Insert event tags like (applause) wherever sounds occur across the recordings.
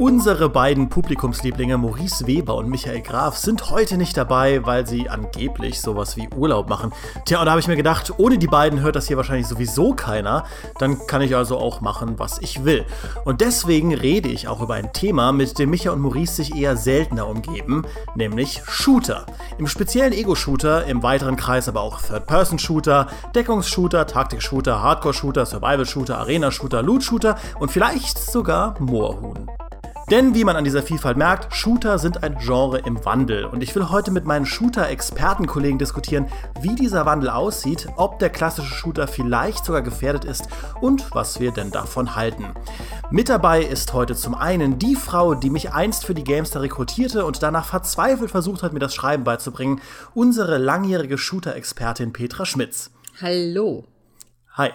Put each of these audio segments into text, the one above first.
Unsere beiden Publikumslieblinge Maurice Weber und Michael Graf sind heute nicht dabei, weil sie angeblich sowas wie Urlaub machen. Tja, und da habe ich mir gedacht, ohne die beiden hört das hier wahrscheinlich sowieso keiner. Dann kann ich also auch machen, was ich will. Und deswegen rede ich auch über ein Thema, mit dem Micha und Maurice sich eher seltener umgeben, nämlich Shooter. Im speziellen Ego-Shooter, im weiteren Kreis aber auch Third-Person-Shooter, Deckungsshooter, Taktik-Shooter, Hardcore-Shooter, Survival-Shooter, Arena-Shooter, Loot-Shooter und vielleicht sogar Moorhuhn. Denn wie man an dieser Vielfalt merkt, Shooter sind ein Genre im Wandel. Und ich will heute mit meinen Shooter-Expertenkollegen diskutieren, wie dieser Wandel aussieht, ob der klassische Shooter vielleicht sogar gefährdet ist und was wir denn davon halten. Mit dabei ist heute zum einen die Frau, die mich einst für die Gamester rekrutierte und danach verzweifelt versucht hat, mir das Schreiben beizubringen, unsere langjährige Shooter-Expertin Petra Schmitz. Hallo. Hi.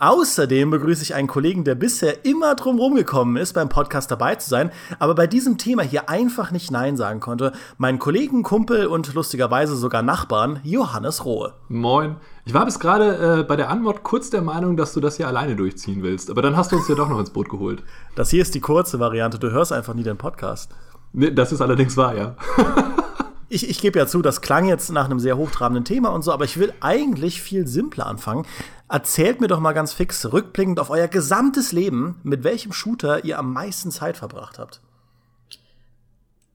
Außerdem begrüße ich einen Kollegen, der bisher immer drum gekommen ist, beim Podcast dabei zu sein, aber bei diesem Thema hier einfach nicht Nein sagen konnte. Meinen Kollegen, Kumpel und lustigerweise sogar Nachbarn, Johannes Rohe. Moin. Ich war bis gerade äh, bei der Anmod kurz der Meinung, dass du das hier alleine durchziehen willst, aber dann hast du uns ja doch noch ins Boot geholt. Das hier ist die kurze Variante, du hörst einfach nie den Podcast. Nee, das ist allerdings wahr, ja. (laughs) Ich, ich gebe ja zu, das klang jetzt nach einem sehr hochtrabenden Thema und so, aber ich will eigentlich viel simpler anfangen. Erzählt mir doch mal ganz fix, rückblickend auf euer gesamtes Leben, mit welchem Shooter ihr am meisten Zeit verbracht habt.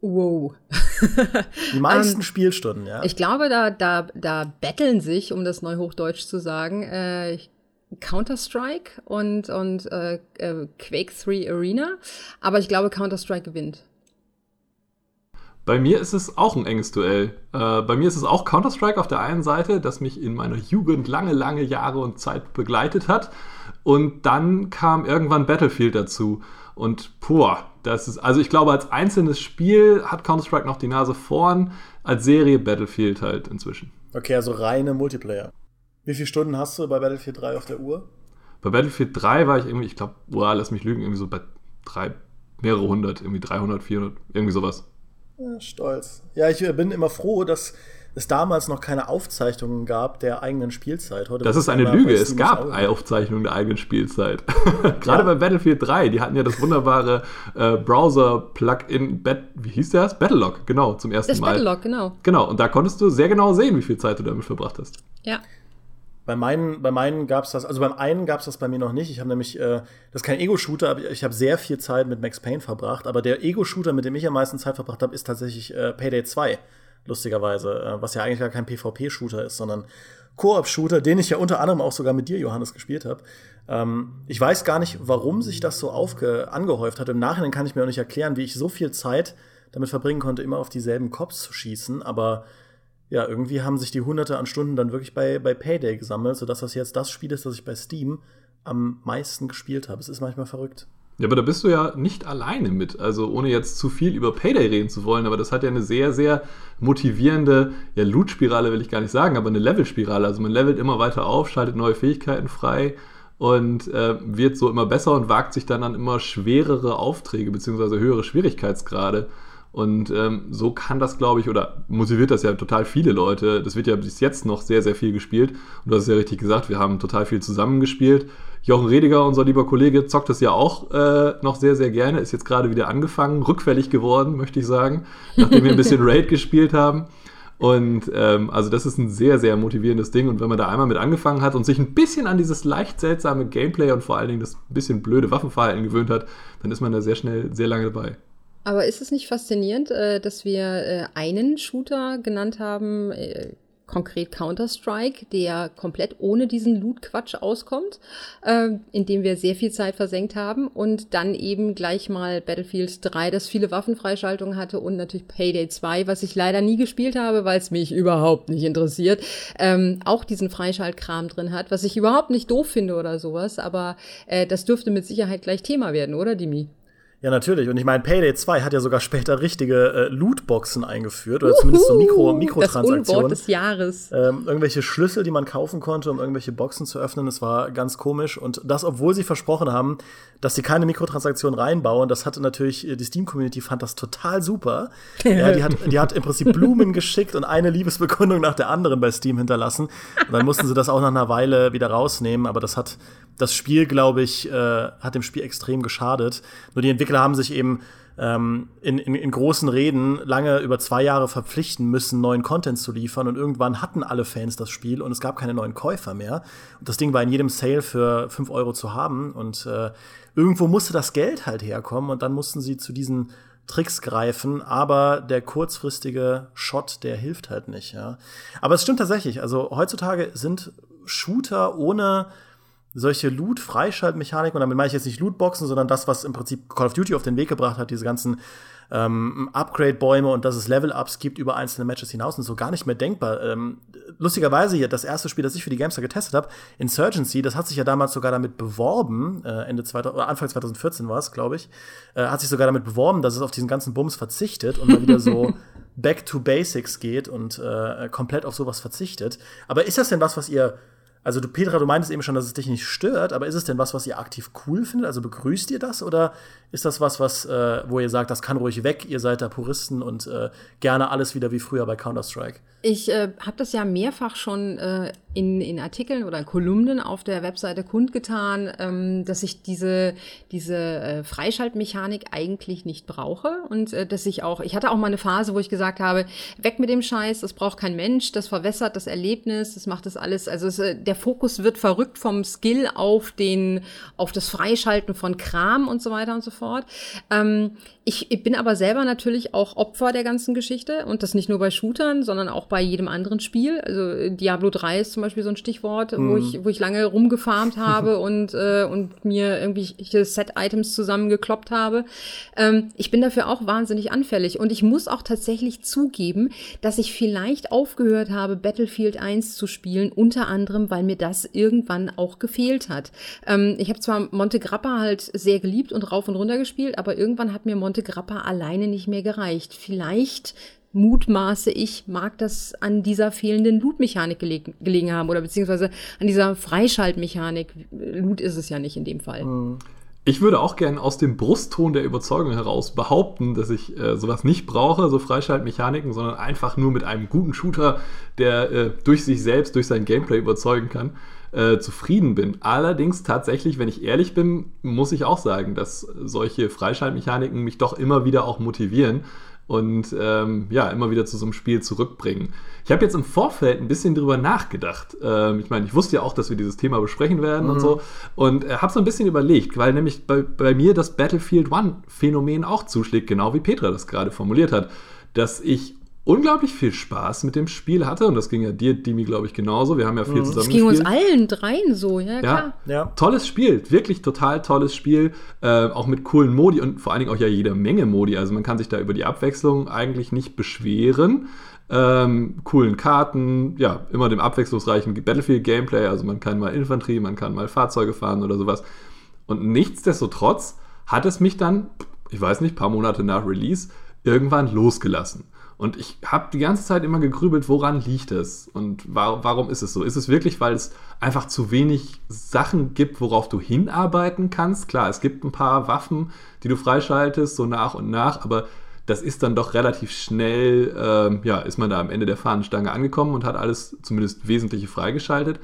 Wow. (laughs) Die meisten um, ähm, Spielstunden, ja. Ich glaube, da, da, da betteln sich, um das Neuhochdeutsch zu sagen, äh, Counter-Strike und, und äh, äh Quake 3 Arena. Aber ich glaube, Counter-Strike gewinnt. Bei mir ist es auch ein enges Duell. Äh, bei mir ist es auch Counter-Strike auf der einen Seite, das mich in meiner Jugend lange, lange Jahre und Zeit begleitet hat. Und dann kam irgendwann Battlefield dazu. Und puh, das ist, also ich glaube, als einzelnes Spiel hat Counter-Strike noch die Nase vorn, als Serie Battlefield halt inzwischen. Okay, also reine Multiplayer. Wie viele Stunden hast du bei Battlefield 3 auf der Uhr? Bei Battlefield 3 war ich irgendwie, ich glaube, boah, lass mich lügen, irgendwie so bei drei, mehrere hundert, irgendwie 300, 400, irgendwie sowas. Ja, stolz. Ja, ich bin immer froh, dass es damals noch keine Aufzeichnungen gab der eigenen Spielzeit. Heute das ist eine Lüge. Es gab eine Aufzeichnung der eigenen Spielzeit. (laughs) Gerade ja. bei Battlefield 3, die hatten ja das wunderbare äh, Browser-Plugin, wie hieß das? Battlelog, genau, zum ersten das Mal. Battlelog, genau. Genau, und da konntest du sehr genau sehen, wie viel Zeit du damit verbracht hast. Ja. Bei meinen, bei meinen gab es das, also beim einen gab es das bei mir noch nicht. Ich habe nämlich, äh, das ist kein Ego-Shooter, aber ich habe sehr viel Zeit mit Max Payne verbracht. Aber der Ego-Shooter, mit dem ich am meisten Zeit verbracht habe, ist tatsächlich äh, Payday 2, lustigerweise. Äh, was ja eigentlich gar kein PvP-Shooter ist, sondern Koop-Shooter, den ich ja unter anderem auch sogar mit dir, Johannes, gespielt habe. Ähm, ich weiß gar nicht, warum sich das so aufge angehäuft hat. Im Nachhinein kann ich mir auch nicht erklären, wie ich so viel Zeit damit verbringen konnte, immer auf dieselben Cops zu schießen. Aber ja, irgendwie haben sich die hunderte an Stunden dann wirklich bei, bei Payday gesammelt, sodass das jetzt das Spiel ist, das ich bei Steam am meisten gespielt habe. Es ist manchmal verrückt. Ja, aber da bist du ja nicht alleine mit. Also ohne jetzt zu viel über Payday reden zu wollen, aber das hat ja eine sehr, sehr motivierende, ja, Loot-Spirale will ich gar nicht sagen, aber eine Level-Spirale. Also man levelt immer weiter auf, schaltet neue Fähigkeiten frei und äh, wird so immer besser und wagt sich dann an immer schwerere Aufträge bzw. höhere Schwierigkeitsgrade. Und ähm, so kann das, glaube ich, oder motiviert das ja total viele Leute. Das wird ja bis jetzt noch sehr, sehr viel gespielt. Und du hast es ja richtig gesagt, wir haben total viel zusammengespielt. Jochen Rediger, unser lieber Kollege, zockt das ja auch äh, noch sehr, sehr gerne. Ist jetzt gerade wieder angefangen, rückfällig geworden, möchte ich sagen, nachdem wir ein bisschen (laughs) Raid gespielt haben. Und ähm, also das ist ein sehr, sehr motivierendes Ding. Und wenn man da einmal mit angefangen hat und sich ein bisschen an dieses leicht seltsame Gameplay und vor allen Dingen das bisschen blöde Waffenverhalten gewöhnt hat, dann ist man da sehr schnell, sehr lange dabei. Aber ist es nicht faszinierend, äh, dass wir äh, einen Shooter genannt haben, äh, konkret Counter-Strike, der komplett ohne diesen Loot-Quatsch auskommt, in dem wir sehr viel Zeit versenkt haben und dann eben gleich mal Battlefield 3, das viele Waffenfreischaltungen hatte und natürlich Payday 2, was ich leider nie gespielt habe, weil es mich überhaupt nicht interessiert, ähm, auch diesen Freischaltkram drin hat, was ich überhaupt nicht doof finde oder sowas, aber das dürfte mit Sicherheit gleich Thema werden, oder Dimi? Ja, natürlich. Und ich meine, Payday 2 hat ja sogar später richtige äh, Lootboxen eingeführt oder Uhu, zumindest so Mikro Mikrotransaktionen. Das Unwort des Jahres. Ähm, irgendwelche Schlüssel, die man kaufen konnte, um irgendwelche Boxen zu öffnen. Das war ganz komisch. Und das, obwohl sie versprochen haben, dass sie keine Mikrotransaktionen reinbauen. Das hatte natürlich, äh, die Steam-Community fand das total super. (laughs) ja, die hat, die hat im Prinzip Blumen geschickt und eine Liebesbekundung nach der anderen bei Steam hinterlassen. Und dann mussten sie das auch nach einer Weile wieder rausnehmen. Aber das hat das Spiel, glaube ich, äh, hat dem Spiel extrem geschadet. Nur die Entwickler haben sich eben ähm, in, in, in großen Reden lange über zwei Jahre verpflichten müssen, neuen Content zu liefern. Und irgendwann hatten alle Fans das Spiel und es gab keine neuen Käufer mehr. Und das Ding war in jedem Sale für 5 Euro zu haben. Und äh, irgendwo musste das Geld halt herkommen und dann mussten sie zu diesen Tricks greifen, aber der kurzfristige Shot, der hilft halt nicht, ja. Aber es stimmt tatsächlich, also heutzutage sind Shooter ohne solche Loot-Freischaltmechaniken, und damit meine ich jetzt nicht Lootboxen, sondern das, was im Prinzip Call of Duty auf den Weg gebracht hat, diese ganzen ähm, Upgrade-Bäume und dass es Level-Ups gibt über einzelne Matches hinaus und so gar nicht mehr denkbar. Ähm, lustigerweise hier, das erste Spiel, das ich für die Gamester getestet habe, Insurgency, das hat sich ja damals sogar damit beworben, äh, Ende 2000, oder Anfang 2014 war es, glaube ich, äh, hat sich sogar damit beworben, dass es auf diesen ganzen Bums verzichtet und mal wieder so (laughs) back to basics geht und äh, komplett auf sowas verzichtet. Aber ist das denn was, was ihr also du, Petra, du meintest eben schon, dass es dich nicht stört, aber ist es denn was, was ihr aktiv cool findet? Also begrüßt ihr das oder ist das was, was, äh, wo ihr sagt, das kann ruhig weg, ihr seid da Puristen und äh, gerne alles wieder wie früher bei Counter-Strike? Ich äh, habe das ja mehrfach schon äh, in, in Artikeln oder Kolumnen auf der Webseite kundgetan, ähm, dass ich diese, diese äh, Freischaltmechanik eigentlich nicht brauche und äh, dass ich auch, ich hatte auch mal eine Phase, wo ich gesagt habe, weg mit dem Scheiß, das braucht kein Mensch, das verwässert das Erlebnis, das macht das alles, also es, äh, der Fokus wird verrückt vom Skill auf den, auf das Freischalten von Kram und so weiter und so fort. Ähm, ich, ich bin aber selber natürlich auch Opfer der ganzen Geschichte und das nicht nur bei Shootern, sondern auch bei jedem anderen Spiel. Also äh, Diablo 3 ist zum Beispiel so ein Stichwort, mm. wo, mhm. ich, wo ich lange rumgefarmt habe (laughs) und, äh, und mir irgendwie Set-Items zusammengekloppt habe. Ähm, ich bin dafür auch wahnsinnig anfällig und ich muss auch tatsächlich zugeben, dass ich vielleicht aufgehört habe, Battlefield 1 zu spielen, unter anderem, weil mir das irgendwann auch gefehlt hat. Ähm, ich habe zwar Monte Grappa halt sehr geliebt und rauf und runter gespielt, aber irgendwann hat mir Monte Grappa alleine nicht mehr gereicht. Vielleicht mutmaße ich, mag das an dieser fehlenden Loot-Mechanik gelegen, gelegen haben oder beziehungsweise an dieser Freischaltmechanik. Loot ist es ja nicht in dem Fall. Mhm. Ich würde auch gerne aus dem Brustton der Überzeugung heraus behaupten, dass ich äh, sowas nicht brauche, so Freischaltmechaniken, sondern einfach nur mit einem guten Shooter, der äh, durch sich selbst, durch sein Gameplay überzeugen kann äh, zufrieden bin. Allerdings tatsächlich, wenn ich ehrlich bin, muss ich auch sagen, dass solche Freischaltmechaniken mich doch immer wieder auch motivieren und ähm, ja, immer wieder zu so einem Spiel zurückbringen. Ich habe jetzt im Vorfeld ein bisschen drüber nachgedacht. Ähm, ich meine, ich wusste ja auch, dass wir dieses Thema besprechen werden mhm. und so. Und äh, habe so ein bisschen überlegt, weil nämlich bei, bei mir das Battlefield One-Phänomen auch zuschlägt, genau wie Petra das gerade formuliert hat. Dass ich unglaublich viel Spaß mit dem Spiel hatte und das ging ja dir, Dimi, glaube ich, genauso. Wir haben ja viel mhm. zusammen. Das ging uns allen dreien so, ja, klar. Ja, tolles Spiel, wirklich total tolles Spiel, äh, auch mit coolen Modi und vor allen Dingen auch ja jede Menge Modi. Also man kann sich da über die Abwechslung eigentlich nicht beschweren. Ähm, coolen Karten, ja, immer dem abwechslungsreichen Battlefield-Gameplay, also man kann mal Infanterie, man kann mal Fahrzeuge fahren oder sowas. Und nichtsdestotrotz hat es mich dann, ich weiß nicht, paar Monate nach Release, irgendwann losgelassen. Und ich habe die ganze Zeit immer gegrübelt, woran liegt es und war, warum ist es so? Ist es wirklich, weil es einfach zu wenig Sachen gibt, worauf du hinarbeiten kannst? Klar, es gibt ein paar Waffen, die du freischaltest, so nach und nach, aber das ist dann doch relativ schnell, äh, ja, ist man da am Ende der Fahnenstange angekommen und hat alles zumindest Wesentliche freigeschaltet.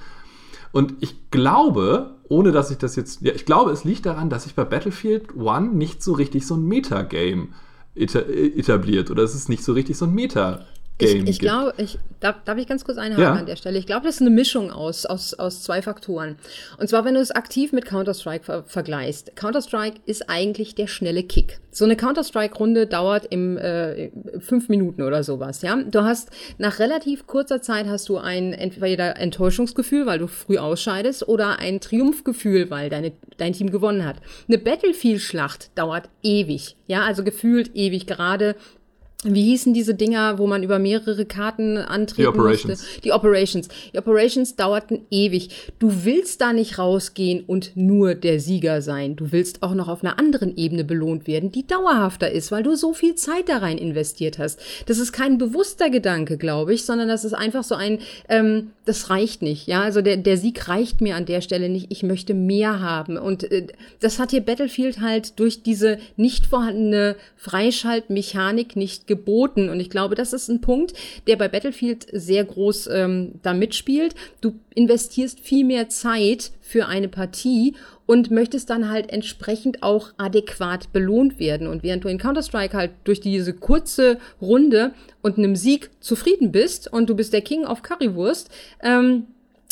Und ich glaube, ohne dass ich das jetzt, ja, ich glaube, es liegt daran, dass ich bei Battlefield One nicht so richtig so ein Metagame äh, etabliert oder es ist nicht so richtig so ein Meta. Game ich, ich glaube, ich darf, darf ich ganz kurz einhaken ja. an der Stelle. Ich glaube, das ist eine Mischung aus, aus, aus zwei Faktoren. Und zwar, wenn du es aktiv mit Counter-Strike ver vergleichst. Counter-Strike ist eigentlich der schnelle Kick. So eine Counter-Strike-Runde dauert im äh, fünf Minuten oder sowas. Ja, du hast nach relativ kurzer Zeit hast du ein entweder Enttäuschungsgefühl, weil du früh ausscheidest, oder ein Triumphgefühl, weil deine, dein Team gewonnen hat. Eine Battlefield-Schlacht dauert ewig. Ja, also gefühlt ewig. Gerade wie hießen diese Dinger, wo man über mehrere Karten antreten Die Operations. musste? Die Operations. Die Operations dauerten ewig. Du willst da nicht rausgehen und nur der Sieger sein. Du willst auch noch auf einer anderen Ebene belohnt werden, die dauerhafter ist, weil du so viel Zeit da rein investiert hast. Das ist kein bewusster Gedanke, glaube ich, sondern das ist einfach so ein, ähm, das reicht nicht. Ja, also der, der Sieg reicht mir an der Stelle nicht. Ich möchte mehr haben. Und äh, das hat hier Battlefield halt durch diese nicht vorhandene Freischaltmechanik nicht geboten. Und ich glaube, das ist ein Punkt, der bei Battlefield sehr groß ähm, da mitspielt. Du investierst viel mehr Zeit für eine Partie und möchtest dann halt entsprechend auch adäquat belohnt werden. Und während du in Counter-Strike halt durch diese kurze Runde und einem Sieg zufrieden bist und du bist der King auf Currywurst, ähm,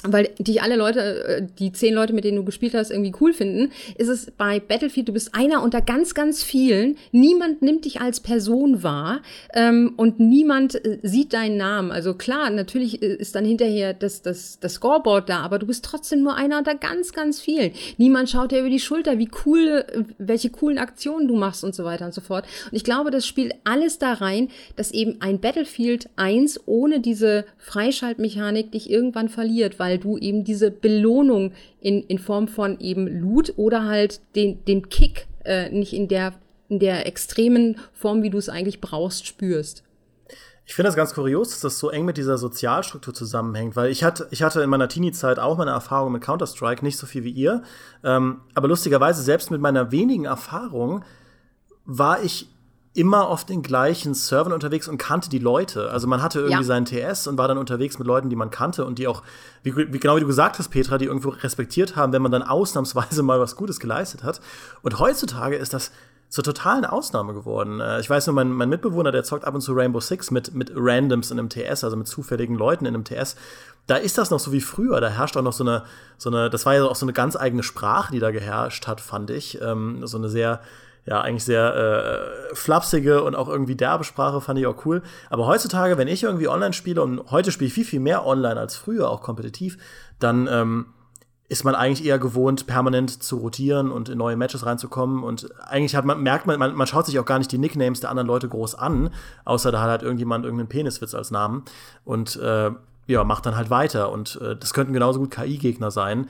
weil dich alle Leute, äh, die zehn Leute, mit denen du gespielt hast, irgendwie cool finden, ist es bei Battlefield, du bist einer unter ganz, ganz vielen. Niemand nimmt dich als Person wahr ähm, und niemand äh, sieht deinen Namen. Also klar, natürlich äh, ist dann hinterher das, das, das Scoreboard da, aber du bist trotzdem nur einer unter ganz, ganz vielen. Niemand schaut dir über die Schulter, wie cool, welche coolen Aktionen du machst und so weiter und so fort. Und ich glaube, das spielt alles da rein, dass eben ein Battlefield 1 ohne diese Freischaltmechanik dich irgendwann verliert, weil weil du eben diese Belohnung in, in Form von eben Loot oder halt den, den Kick äh, nicht in der, in der extremen Form, wie du es eigentlich brauchst, spürst. Ich finde das ganz kurios, dass das so eng mit dieser Sozialstruktur zusammenhängt, weil ich hatte, ich hatte in meiner Teenie-Zeit auch meine Erfahrung mit Counter-Strike, nicht so viel wie ihr. Ähm, aber lustigerweise, selbst mit meiner wenigen Erfahrung, war ich immer auf den gleichen Servern unterwegs und kannte die Leute. Also man hatte irgendwie ja. seinen TS und war dann unterwegs mit Leuten, die man kannte und die auch, wie, wie, genau wie du gesagt hast, Petra, die irgendwo respektiert haben, wenn man dann ausnahmsweise (laughs) mal was Gutes geleistet hat. Und heutzutage ist das zur totalen Ausnahme geworden. Äh, ich weiß nur, mein, mein Mitbewohner, der zockt ab und zu Rainbow Six mit, mit Randoms in einem TS, also mit zufälligen Leuten in einem TS. Da ist das noch so wie früher. Da herrscht auch noch so eine, so eine, das war ja auch so eine ganz eigene Sprache, die da geherrscht hat, fand ich. Ähm, so eine sehr, ja, eigentlich sehr äh, flapsige und auch irgendwie derbe Sprache fand ich auch cool. Aber heutzutage, wenn ich irgendwie online spiele und heute spiele ich viel, viel mehr online als früher, auch kompetitiv, dann ähm, ist man eigentlich eher gewohnt, permanent zu rotieren und in neue Matches reinzukommen. Und eigentlich hat man, merkt man, man, man schaut sich auch gar nicht die Nicknames der anderen Leute groß an, außer da hat halt irgendjemand irgendeinen Peniswitz als Namen und äh, ja, macht dann halt weiter. Und äh, das könnten genauso gut KI-Gegner sein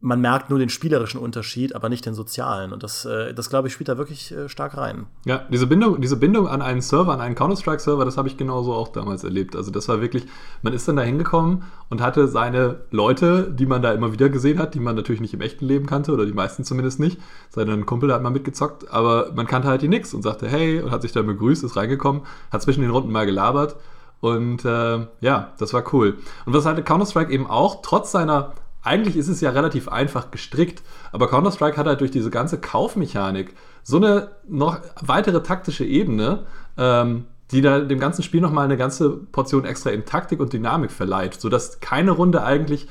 man merkt nur den spielerischen Unterschied, aber nicht den sozialen. Und das, äh, das glaube ich, spielt da wirklich äh, stark rein. Ja, diese Bindung, diese Bindung an einen Server, an einen Counter-Strike-Server, das habe ich genauso auch damals erlebt. Also das war wirklich, man ist dann da hingekommen und hatte seine Leute, die man da immer wieder gesehen hat, die man natürlich nicht im echten Leben kannte, oder die meisten zumindest nicht. Seinen Kumpel hat man mitgezockt, aber man kannte halt die nix und sagte, hey, und hat sich dann begrüßt, ist reingekommen, hat zwischen den Runden mal gelabert. Und äh, ja, das war cool. Und was halt Counter-Strike eben auch, trotz seiner eigentlich ist es ja relativ einfach gestrickt, aber Counter-Strike hat halt durch diese ganze Kaufmechanik so eine noch weitere taktische Ebene, ähm, die da dem ganzen Spiel nochmal eine ganze Portion extra in Taktik und Dynamik verleiht, sodass keine Runde eigentlich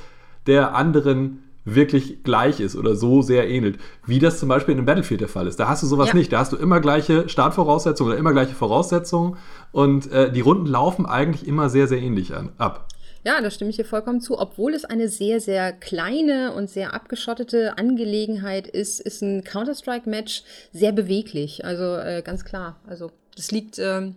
der anderen wirklich gleich ist oder so sehr ähnelt, wie das zum Beispiel in einem Battlefield der Fall ist. Da hast du sowas ja. nicht. Da hast du immer gleiche Startvoraussetzungen oder immer gleiche Voraussetzungen und äh, die Runden laufen eigentlich immer sehr, sehr ähnlich an, ab. Ja, da stimme ich dir vollkommen zu. Obwohl es eine sehr, sehr kleine und sehr abgeschottete Angelegenheit ist, ist ein Counter-Strike-Match sehr beweglich. Also äh, ganz klar. Also das liegt ähm,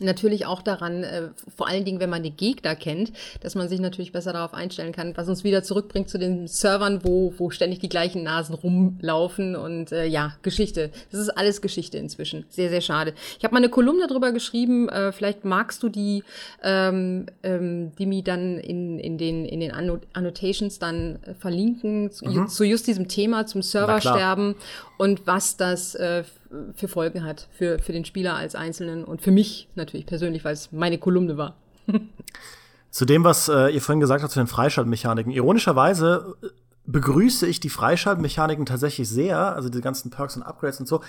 natürlich auch daran, äh, vor allen Dingen, wenn man die Gegner kennt, dass man sich natürlich besser darauf einstellen kann, was uns wieder zurückbringt zu den Servern, wo, wo ständig die gleichen Nasen rumlaufen und äh, ja, Geschichte. Das ist alles Geschichte inzwischen. Sehr, sehr schade. Ich habe mal eine Kolumne darüber geschrieben, äh, vielleicht magst du die, ähm, ähm, die mir dann in, in den, in den Annotations dann verlinken, zu, mhm. zu just diesem Thema, zum Serversterben und was das äh, für Folgen hat für, für den Spieler als Einzelnen und für mich natürlich persönlich, weil es meine Kolumne war. (laughs) zu dem, was äh, ihr vorhin gesagt habt, zu den Freischaltmechaniken. Ironischerweise äh, begrüße ich die Freischaltmechaniken tatsächlich sehr, also die ganzen Perks und Upgrades und so,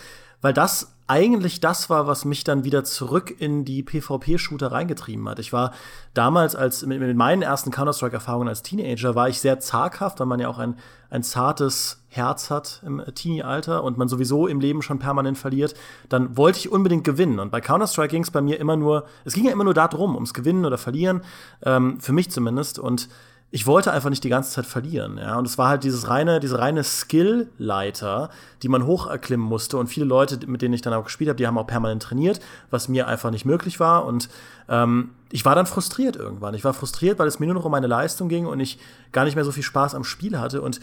weil das eigentlich das war, was mich dann wieder zurück in die PvP-Shooter reingetrieben hat. Ich war damals, als mit, mit meinen ersten Counter-Strike-Erfahrungen als Teenager, war ich sehr zaghaft, weil man ja auch ein, ein zartes Herz hat im Teenie-Alter und man sowieso im Leben schon permanent verliert. Dann wollte ich unbedingt gewinnen. Und bei Counter-Strike ging es bei mir immer nur, es ging ja immer nur darum, ums Gewinnen oder Verlieren, ähm, für mich zumindest. Und ich wollte einfach nicht die ganze Zeit verlieren, ja. Und es war halt dieses reine, diese reine Skill-Leiter, die man hoch erklimmen musste. Und viele Leute, mit denen ich dann auch gespielt habe, die haben auch permanent trainiert, was mir einfach nicht möglich war. Und ähm, ich war dann frustriert irgendwann. Ich war frustriert, weil es mir nur noch um meine Leistung ging und ich gar nicht mehr so viel Spaß am Spiel hatte. Und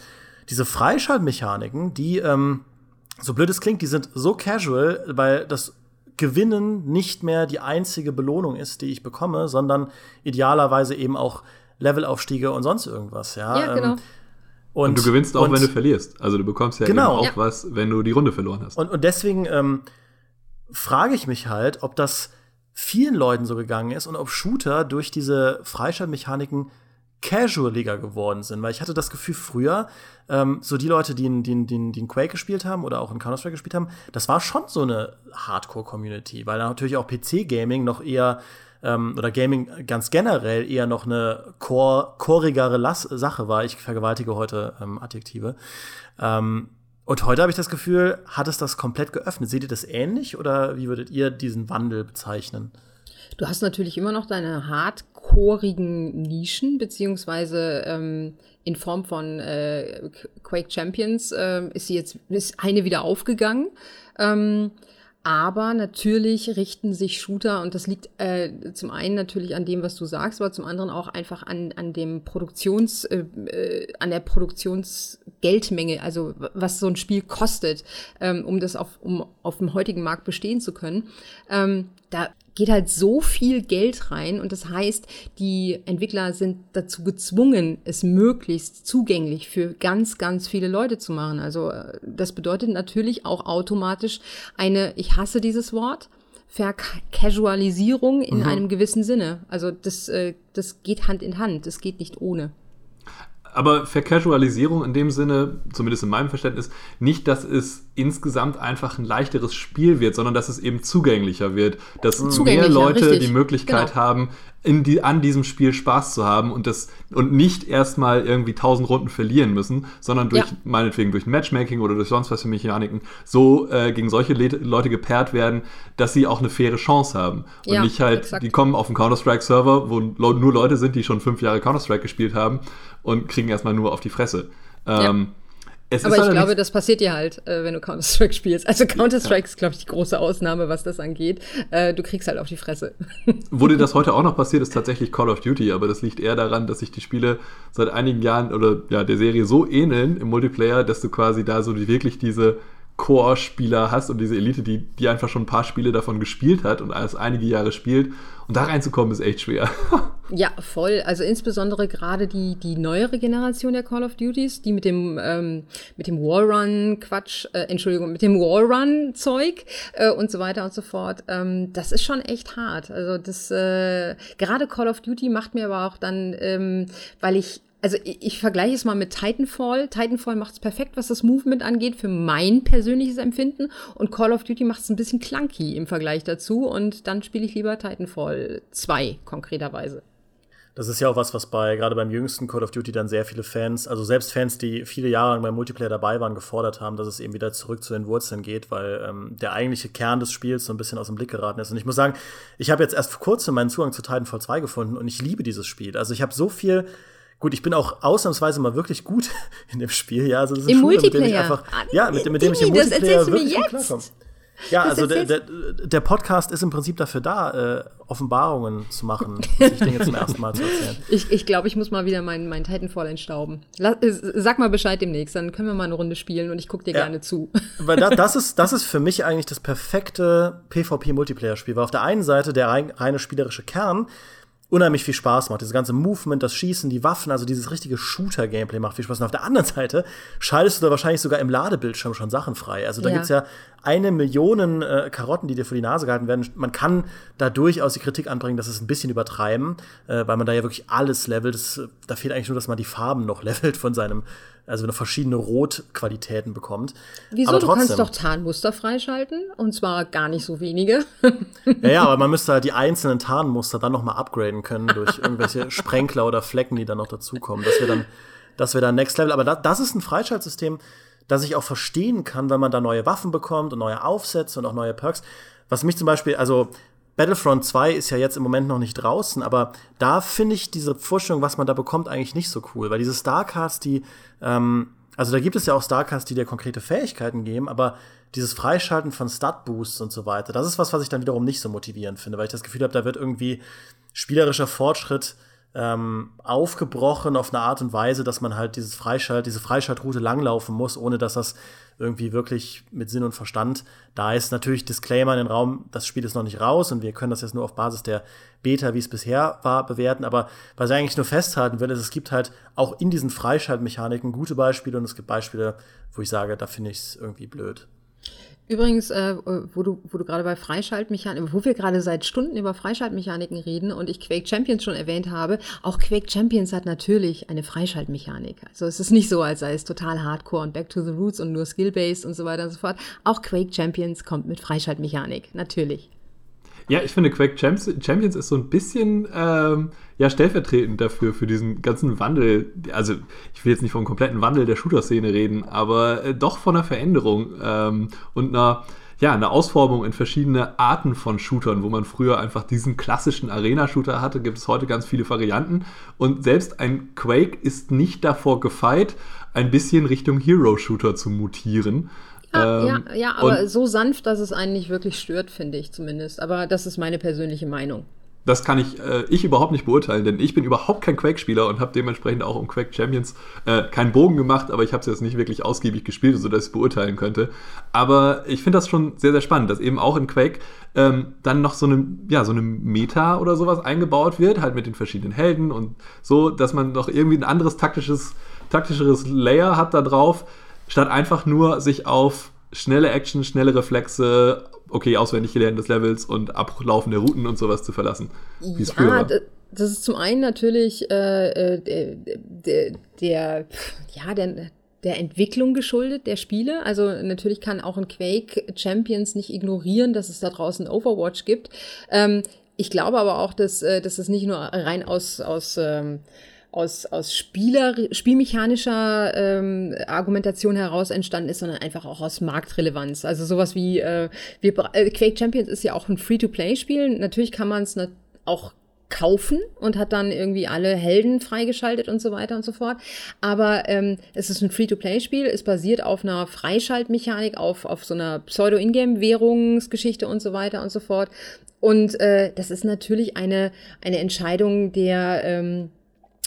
diese Freischaltmechaniken, die, ähm, so blöd es klingt, die sind so casual, weil das Gewinnen nicht mehr die einzige Belohnung ist, die ich bekomme, sondern idealerweise eben auch Levelaufstiege und sonst irgendwas, ja. Ja, genau. Ähm, und, und, du gewinnst auch, und, wenn du verlierst. Also du bekommst ja genau. auch ja. was, wenn du die Runde verloren hast. Und, und deswegen ähm, frage ich mich halt, ob das vielen Leuten so gegangen ist und ob Shooter durch diese Freischaltmechaniken casualiger geworden sind, weil ich hatte das Gefühl, früher, ähm, so die Leute, die in, die, die, die in Quake gespielt haben oder auch in Counter-Strike gespielt haben, das war schon so eine Hardcore-Community, weil da natürlich auch PC-Gaming noch eher ähm, oder Gaming ganz generell eher noch eine chorigere Sache war. Ich vergewaltige heute ähm, Adjektive. Ähm, und heute habe ich das Gefühl, hat es das komplett geöffnet. Seht ihr das ähnlich oder wie würdet ihr diesen Wandel bezeichnen? Du hast natürlich immer noch deine hardcoreigen Nischen, beziehungsweise ähm, in Form von äh, Quake Champions äh, ist sie jetzt ist eine wieder aufgegangen. Ähm, aber natürlich richten sich Shooter, und das liegt äh, zum einen natürlich an dem, was du sagst, aber zum anderen auch einfach an, an dem Produktions, äh, äh, an der Produktionsgeldmenge, also was so ein Spiel kostet, ähm, um das auf, um auf dem heutigen Markt bestehen zu können. Ähm, da geht halt so viel Geld rein und das heißt, die Entwickler sind dazu gezwungen, es möglichst zugänglich für ganz, ganz viele Leute zu machen. Also äh, das bedeutet natürlich auch automatisch eine, ich hasse dieses Wort, Vercasualisierung in mhm. einem gewissen Sinne. Also das, äh, das geht Hand in Hand, das geht nicht ohne aber Vercasualisierung in dem Sinne, zumindest in meinem Verständnis, nicht, dass es insgesamt einfach ein leichteres Spiel wird, sondern dass es eben zugänglicher wird, dass mehr Leute richtig. die Möglichkeit genau. haben, die, an diesem Spiel Spaß zu haben und das und nicht erstmal irgendwie tausend Runden verlieren müssen, sondern durch ja. meinetwegen durch Matchmaking oder durch sonst was für Mechaniken so äh, gegen solche Le Leute gepaart werden, dass sie auch eine faire Chance haben und ja, nicht halt, exakt. die kommen auf den Counter Strike Server, wo nur Leute sind, die schon fünf Jahre Counter Strike gespielt haben und kriegen erstmal nur auf die Fresse. Ähm, es aber ich glaube, das passiert dir halt, äh, wenn du Counter-Strike spielst. Also Counter-Strike ist, glaube ich, die große Ausnahme, was das angeht. Äh, du kriegst halt auf die Fresse. (laughs) Wo dir das heute auch noch passiert, ist tatsächlich Call of Duty, aber das liegt eher daran, dass sich die Spiele seit einigen Jahren oder ja, der Serie so ähneln im Multiplayer, dass du quasi da so wirklich diese Core-Spieler hast und diese Elite, die, die einfach schon ein paar Spiele davon gespielt hat und alles einige Jahre spielt. Und da reinzukommen ist echt schwer. (laughs) ja, voll. Also insbesondere gerade die, die neuere Generation der Call of Duties, die mit dem, ähm, mit dem Wallrun-Quatsch, äh, Entschuldigung, mit dem Wallrun-Zeug äh, und so weiter und so fort. Ähm, das ist schon echt hart. Also das, äh, gerade Call of Duty macht mir aber auch dann, ähm, weil ich also ich, ich vergleiche es mal mit Titanfall. Titanfall macht es perfekt, was das Movement angeht, für mein persönliches Empfinden. Und Call of Duty macht es ein bisschen clunky im Vergleich dazu. Und dann spiele ich lieber Titanfall 2 konkreterweise. Das ist ja auch was, was bei, gerade beim jüngsten Call of Duty dann sehr viele Fans, also selbst Fans, die viele Jahre lang beim Multiplayer dabei waren, gefordert haben, dass es eben wieder zurück zu den Wurzeln geht, weil ähm, der eigentliche Kern des Spiels so ein bisschen aus dem Blick geraten ist. Und ich muss sagen, ich habe jetzt erst vor kurzem meinen Zugang zu Titanfall 2 gefunden und ich liebe dieses Spiel. Also ich habe so viel Gut, ich bin auch ausnahmsweise mal wirklich gut (laughs) in dem Spiel, ja. Also das ist Im Shooter, Multiplayer. Mit dem ich einfach, ah, ja, mit, mit dem ich im Multiplayer wirklich gut klarkomme. Ja, also der, der, der, Podcast ist im Prinzip dafür da, äh, Offenbarungen zu machen, (laughs) sich Dinge zum ersten Mal zu erzählen. Ich, ich glaube, ich muss mal wieder meinen mein Titanfall entstauben. Äh, sag mal Bescheid demnächst, dann können wir mal eine Runde spielen und ich gucke dir ja. gerne zu. (laughs) Weil da, das, ist, das ist für mich eigentlich das perfekte PvP-Multiplayer-Spiel, weil auf der einen Seite der reine spielerische Kern unheimlich viel Spaß macht. Dieses ganze Movement, das Schießen, die Waffen, also dieses richtige Shooter-Gameplay macht viel Spaß. Und auf der anderen Seite schaltest du da wahrscheinlich sogar im Ladebildschirm schon Sachen frei. Also da ja. gibt's ja eine Million äh, Karotten, die dir vor die Nase gehalten werden. Man kann da durchaus die Kritik anbringen, dass es ein bisschen übertreiben, äh, weil man da ja wirklich alles levelt. Das, da fehlt eigentlich nur, dass man die Farben noch (laughs) levelt von seinem also eine verschiedene Rotqualitäten bekommt. Wieso? Aber trotzdem, du kannst doch Tarnmuster freischalten und zwar gar nicht so wenige. (laughs) ja, ja, aber man müsste halt die einzelnen Tarnmuster dann noch mal upgraden können durch (laughs) irgendwelche Sprenkler oder Flecken, die dann noch dazukommen. Das wäre dann, das wäre dann Next Level. Aber da, das ist ein Freischaltsystem, das ich auch verstehen kann, wenn man da neue Waffen bekommt und neue Aufsätze und auch neue Perks. Was mich zum Beispiel, also Battlefront 2 ist ja jetzt im Moment noch nicht draußen, aber da finde ich diese Vorstellung, was man da bekommt, eigentlich nicht so cool, weil diese Starcards, die, ähm, also da gibt es ja auch Starcards, die dir konkrete Fähigkeiten geben, aber dieses Freischalten von Stat-Boosts und so weiter, das ist was, was ich dann wiederum nicht so motivierend finde, weil ich das Gefühl habe, da wird irgendwie spielerischer Fortschritt ähm, aufgebrochen auf eine Art und Weise, dass man halt dieses Freischalt, diese Freischaltroute langlaufen muss, ohne dass das irgendwie wirklich mit Sinn und Verstand da ist. Natürlich Disclaimer in den Raum, das Spiel ist noch nicht raus und wir können das jetzt nur auf Basis der Beta, wie es bisher war, bewerten. Aber was ich eigentlich nur festhalten will, ist, es gibt halt auch in diesen Freischaltmechaniken gute Beispiele und es gibt Beispiele, wo ich sage, da finde ich es irgendwie blöd. Übrigens, äh, wo du, wo du gerade bei Freischaltmechaniken, wo wir gerade seit Stunden über Freischaltmechaniken reden und ich Quake Champions schon erwähnt habe, auch Quake Champions hat natürlich eine Freischaltmechanik. Also es ist nicht so, als sei es total hardcore und back to the roots und nur skill-based und so weiter und so fort. Auch Quake Champions kommt mit Freischaltmechanik, natürlich. Ja, ich finde, Quake Champions ist so ein bisschen ähm, ja, stellvertretend dafür, für diesen ganzen Wandel. Also, ich will jetzt nicht vom kompletten Wandel der Shooter-Szene reden, aber äh, doch von einer Veränderung ähm, und einer, ja, eine Ausformung in verschiedene Arten von Shootern, wo man früher einfach diesen klassischen Arena-Shooter hatte, gibt es heute ganz viele Varianten. Und selbst ein Quake ist nicht davor gefeit, ein bisschen Richtung Hero-Shooter zu mutieren. Ja, ähm, ja, ja, aber so sanft, dass es einen nicht wirklich stört, finde ich zumindest. Aber das ist meine persönliche Meinung. Das kann ich, äh, ich überhaupt nicht beurteilen, denn ich bin überhaupt kein Quake-Spieler und habe dementsprechend auch um Quake Champions äh, keinen Bogen gemacht, aber ich habe es jetzt nicht wirklich ausgiebig gespielt, sodass ich es beurteilen könnte. Aber ich finde das schon sehr, sehr spannend, dass eben auch in Quake ähm, dann noch so eine, ja, so eine Meta oder sowas eingebaut wird, halt mit den verschiedenen Helden und so, dass man doch irgendwie ein anderes taktisches, taktischeres Layer hat da drauf, statt einfach nur sich auf schnelle Action, schnelle Reflexe, okay, auswendig gelernt des Levels und Ablaufen der Routen und sowas zu verlassen. Wie ja, früher. Das ist zum einen natürlich äh, äh der, der, ja, der, der Entwicklung geschuldet, der Spiele. Also natürlich kann auch ein Quake Champions nicht ignorieren, dass es da draußen Overwatch gibt. Ähm, ich glaube aber auch, dass, äh, dass es nicht nur rein aus, aus ähm, aus, aus Spieler, spielmechanischer ähm, Argumentation heraus entstanden ist, sondern einfach auch aus Marktrelevanz. Also sowas wie äh, wir, äh, Quake Champions ist ja auch ein Free-to-Play-Spiel. Natürlich kann man es auch kaufen und hat dann irgendwie alle Helden freigeschaltet und so weiter und so fort. Aber ähm, es ist ein Free-to-Play-Spiel, es basiert auf einer Freischaltmechanik, auf, auf so einer Pseudo-Ingame-Währungsgeschichte und so weiter und so fort. Und äh, das ist natürlich eine, eine Entscheidung der ähm, äh,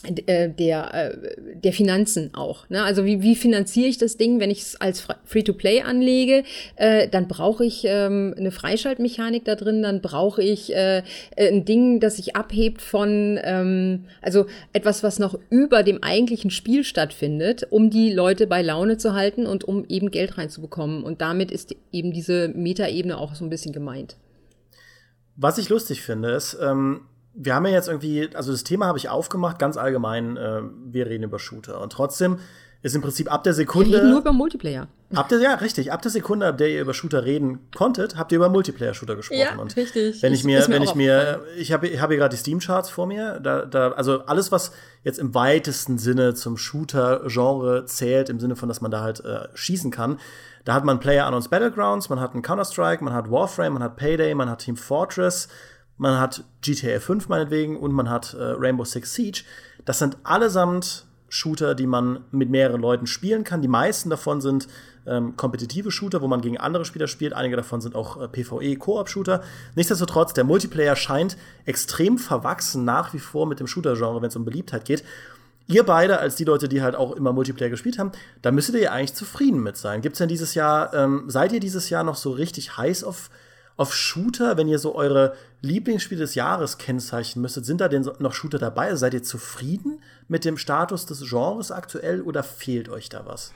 der, äh, der Finanzen auch. Ne? Also wie, wie finanziere ich das Ding, wenn ich es als Free-to-Play anlege? Äh, dann brauche ich ähm, eine Freischaltmechanik da drin, dann brauche ich äh, ein Ding, das sich abhebt von, ähm, also etwas, was noch über dem eigentlichen Spiel stattfindet, um die Leute bei Laune zu halten und um eben Geld reinzubekommen. Und damit ist eben diese Metaebene auch so ein bisschen gemeint. Was ich lustig finde, ist, ähm wir haben ja jetzt irgendwie, also das Thema habe ich aufgemacht, ganz allgemein, äh, wir reden über Shooter. Und trotzdem ist im Prinzip ab der Sekunde. Wir reden nur über Multiplayer. Ab der, ja, richtig. Ab der Sekunde, ab der ihr über Shooter reden konntet, habt ihr über Multiplayer-Shooter gesprochen. Ja, und richtig. Wenn ich mir, wenn ich mir, ich habe, ich habe hier gerade die Steam-Charts vor mir. Da, da, also alles, was jetzt im weitesten Sinne zum Shooter-Genre zählt, im Sinne von, dass man da halt äh, schießen kann. Da hat man Player Unknowns Battlegrounds, man hat einen Counter-Strike, man hat Warframe, man hat Payday, man hat Team Fortress, man hat GTA 5 meinetwegen und man hat äh, Rainbow Six Siege. Das sind allesamt Shooter, die man mit mehreren Leuten spielen kann. Die meisten davon sind ähm, kompetitive Shooter, wo man gegen andere Spieler spielt. Einige davon sind auch äh, PvE-Koop-Shooter. Nichtsdestotrotz, der Multiplayer scheint extrem verwachsen nach wie vor mit dem Shooter-Genre, wenn es um Beliebtheit geht. Ihr beide, als die Leute, die halt auch immer Multiplayer gespielt haben, da müsstet ihr ja eigentlich zufrieden mit sein. Gibt's denn dieses Jahr, ähm, seid ihr dieses Jahr noch so richtig heiß auf auf Shooter, wenn ihr so eure Lieblingsspiele des Jahres kennzeichnen müsstet, sind da denn noch Shooter dabei? Seid ihr zufrieden mit dem Status des Genres aktuell oder fehlt euch da was?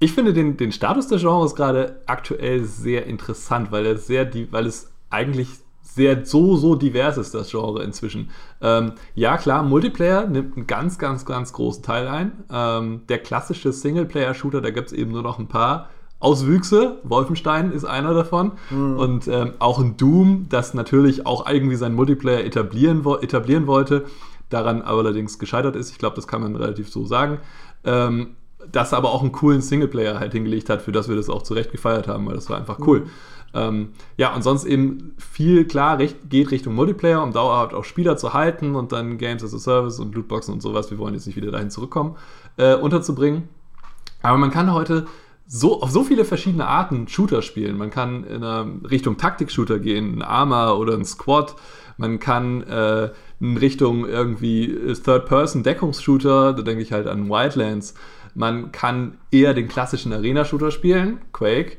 Ich finde den, den Status des Genres gerade aktuell sehr interessant, weil, er sehr, weil es eigentlich sehr so, so divers ist, das Genre inzwischen. Ähm, ja, klar, Multiplayer nimmt einen ganz, ganz, ganz großen Teil ein. Ähm, der klassische Singleplayer-Shooter, da gibt es eben nur noch ein paar Auswüchse. Wolfenstein ist einer davon. Mhm. Und ähm, auch ein Doom, das natürlich auch irgendwie seinen Multiplayer etablieren, etablieren wollte, daran allerdings gescheitert ist. Ich glaube, das kann man relativ so sagen. Ähm, das aber auch einen coolen Singleplayer halt hingelegt hat, für das wir das auch zurecht gefeiert haben, weil das war einfach cool. Mhm. Ähm, ja, und sonst eben viel klar recht, geht Richtung Multiplayer, um dauerhaft auch Spieler zu halten und dann Games as a Service und Lootboxen und sowas, wir wollen jetzt nicht wieder dahin zurückkommen, äh, unterzubringen. Aber man kann heute so, auf so viele verschiedene Arten Shooter spielen. Man kann in eine Richtung Taktik-Shooter gehen, ein Armor oder ein Squad. Man kann äh, in Richtung irgendwie Third-Person-Deckungsshooter, da denke ich halt an Wildlands. Man kann eher den klassischen Arena-Shooter spielen, Quake.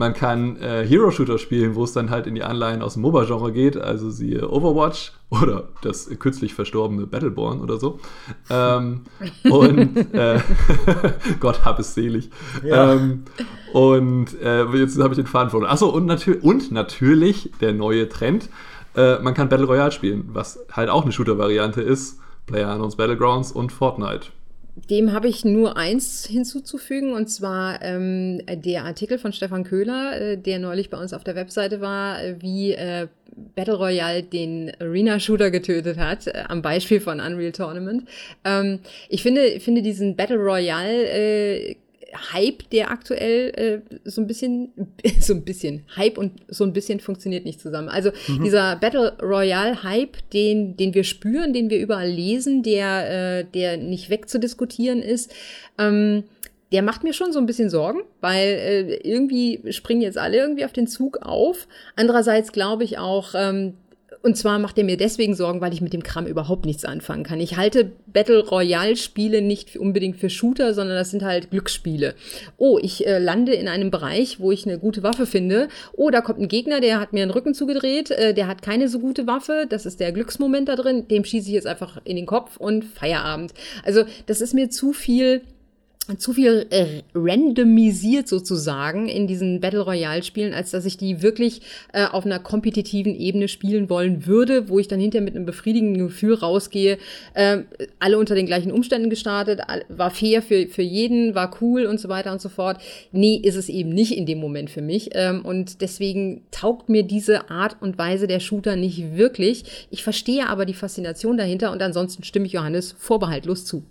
Man kann äh, Hero-Shooter spielen, wo es dann halt in die Anleihen aus dem MOBA-Genre geht, also siehe Overwatch (laughs) oder das kürzlich verstorbene Battleborn oder so. Ähm, (laughs) und äh, (laughs) Gott hab es selig. Ja. Ähm, und äh, jetzt habe ich den Faden verloren. Achso, und, natür und natürlich der neue Trend. Äh, man kann Battle Royale spielen, was halt auch eine Shooter-Variante ist. PlayerUnknown's Battlegrounds und Fortnite. Dem habe ich nur eins hinzuzufügen, und zwar ähm, der Artikel von Stefan Köhler, äh, der neulich bei uns auf der Webseite war, äh, wie äh, Battle Royale den Arena-Shooter getötet hat, äh, am Beispiel von Unreal Tournament. Ähm, ich finde, finde diesen Battle Royale äh, Hype, der aktuell äh, so ein bisschen, (laughs) so ein bisschen, Hype und so ein bisschen funktioniert nicht zusammen. Also mhm. dieser Battle Royale Hype, den, den wir spüren, den wir überall lesen, der, äh, der nicht wegzudiskutieren ist, ähm, der macht mir schon so ein bisschen Sorgen, weil äh, irgendwie springen jetzt alle irgendwie auf den Zug auf. Andererseits glaube ich auch, ähm, und zwar macht er mir deswegen Sorgen, weil ich mit dem Kram überhaupt nichts anfangen kann. Ich halte Battle Royale Spiele nicht unbedingt für Shooter, sondern das sind halt Glücksspiele. Oh, ich äh, lande in einem Bereich, wo ich eine gute Waffe finde. Oh, da kommt ein Gegner, der hat mir den Rücken zugedreht, äh, der hat keine so gute Waffe. Das ist der Glücksmoment da drin. Dem schieße ich jetzt einfach in den Kopf und Feierabend. Also, das ist mir zu viel zu viel äh, randomisiert sozusagen in diesen Battle Royale Spielen, als dass ich die wirklich äh, auf einer kompetitiven Ebene spielen wollen würde, wo ich dann hinterher mit einem befriedigenden Gefühl rausgehe, äh, alle unter den gleichen Umständen gestartet, war fair für, für jeden, war cool und so weiter und so fort. Nee, ist es eben nicht in dem Moment für mich. Ähm, und deswegen taugt mir diese Art und Weise der Shooter nicht wirklich. Ich verstehe aber die Faszination dahinter und ansonsten stimme ich Johannes vorbehaltlos zu.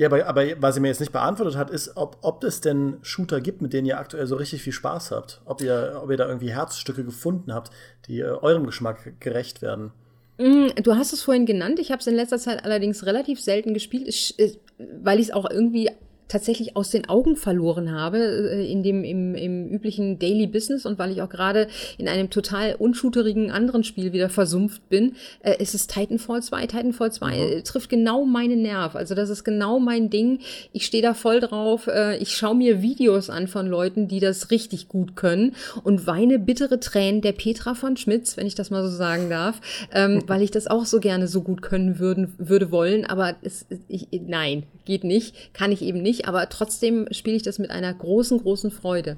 Ja, aber, aber was sie mir jetzt nicht beantwortet hat, ist, ob, ob es denn Shooter gibt, mit denen ihr aktuell so richtig viel Spaß habt. Ob ihr, ob ihr da irgendwie Herzstücke gefunden habt, die äh, eurem Geschmack gerecht werden. Mm, du hast es vorhin genannt. Ich habe es in letzter Zeit allerdings relativ selten gespielt, ich, äh, weil ich es auch irgendwie tatsächlich aus den Augen verloren habe äh, in dem im, im üblichen Daily Business und weil ich auch gerade in einem total unshooterigen anderen Spiel wieder versumpft bin, äh, ist es Titanfall 2. Titanfall 2 mhm. trifft genau meinen Nerv. Also das ist genau mein Ding. Ich stehe da voll drauf. Äh, ich schaue mir Videos an von Leuten, die das richtig gut können und weine bittere Tränen der Petra von Schmitz, wenn ich das mal so sagen darf, ähm, (laughs) weil ich das auch so gerne so gut können würden, würde wollen. Aber es, ich, nein, geht nicht, kann ich eben nicht, aber trotzdem spiele ich das mit einer großen, großen Freude.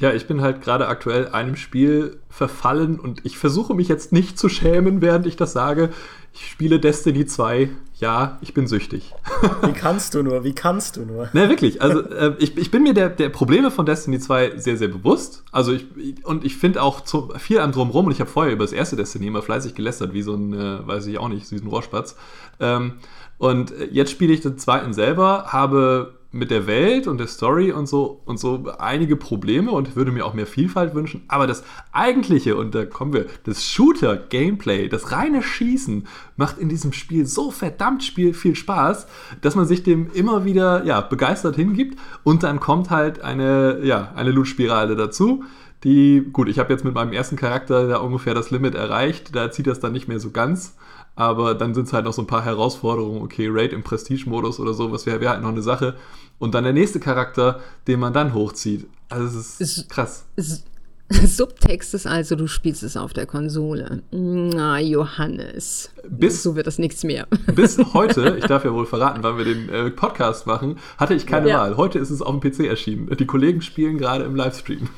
Ja, ich bin halt gerade aktuell einem Spiel verfallen und ich versuche mich jetzt nicht zu schämen, während ich das sage. Ich spiele Destiny 2. Ja, ich bin süchtig. (laughs) Wie kannst du nur? Wie kannst du nur? Na, wirklich. Also, äh, ich, ich bin mir der, der Probleme von Destiny 2 sehr, sehr bewusst. Also, ich, und ich finde auch zu, viel am Drumrum. Und ich habe vorher über das erste Destiny immer fleißig gelästert, wie so ein, äh, weiß ich auch nicht, wie so ein Rohrspatz. Ähm, und jetzt spiele ich den zweiten selber, habe mit der Welt und der Story und so und so einige Probleme und würde mir auch mehr Vielfalt wünschen. Aber das eigentliche, und da kommen wir, das Shooter-Gameplay, das reine Schießen, macht in diesem Spiel so verdammt viel Spaß, dass man sich dem immer wieder ja, begeistert hingibt. Und dann kommt halt eine, ja, eine Loot-Spirale dazu. Die, gut, ich habe jetzt mit meinem ersten Charakter da ungefähr das Limit erreicht, da zieht das dann nicht mehr so ganz aber dann sind es halt noch so ein paar Herausforderungen, okay, Raid im Prestige-Modus oder so, was wäre wär halt noch eine Sache. Und dann der nächste Charakter, den man dann hochzieht. Also es ist, ist krass. Ist, (laughs) Subtext ist also, du spielst es auf der Konsole. Na, Johannes. Bis, so wird das nichts mehr. (laughs) Bis heute, ich darf ja wohl (laughs) verraten, wann wir den äh, Podcast machen, hatte ich keine ja. Wahl. Heute ist es auf dem PC erschienen. Die Kollegen spielen gerade im Livestream.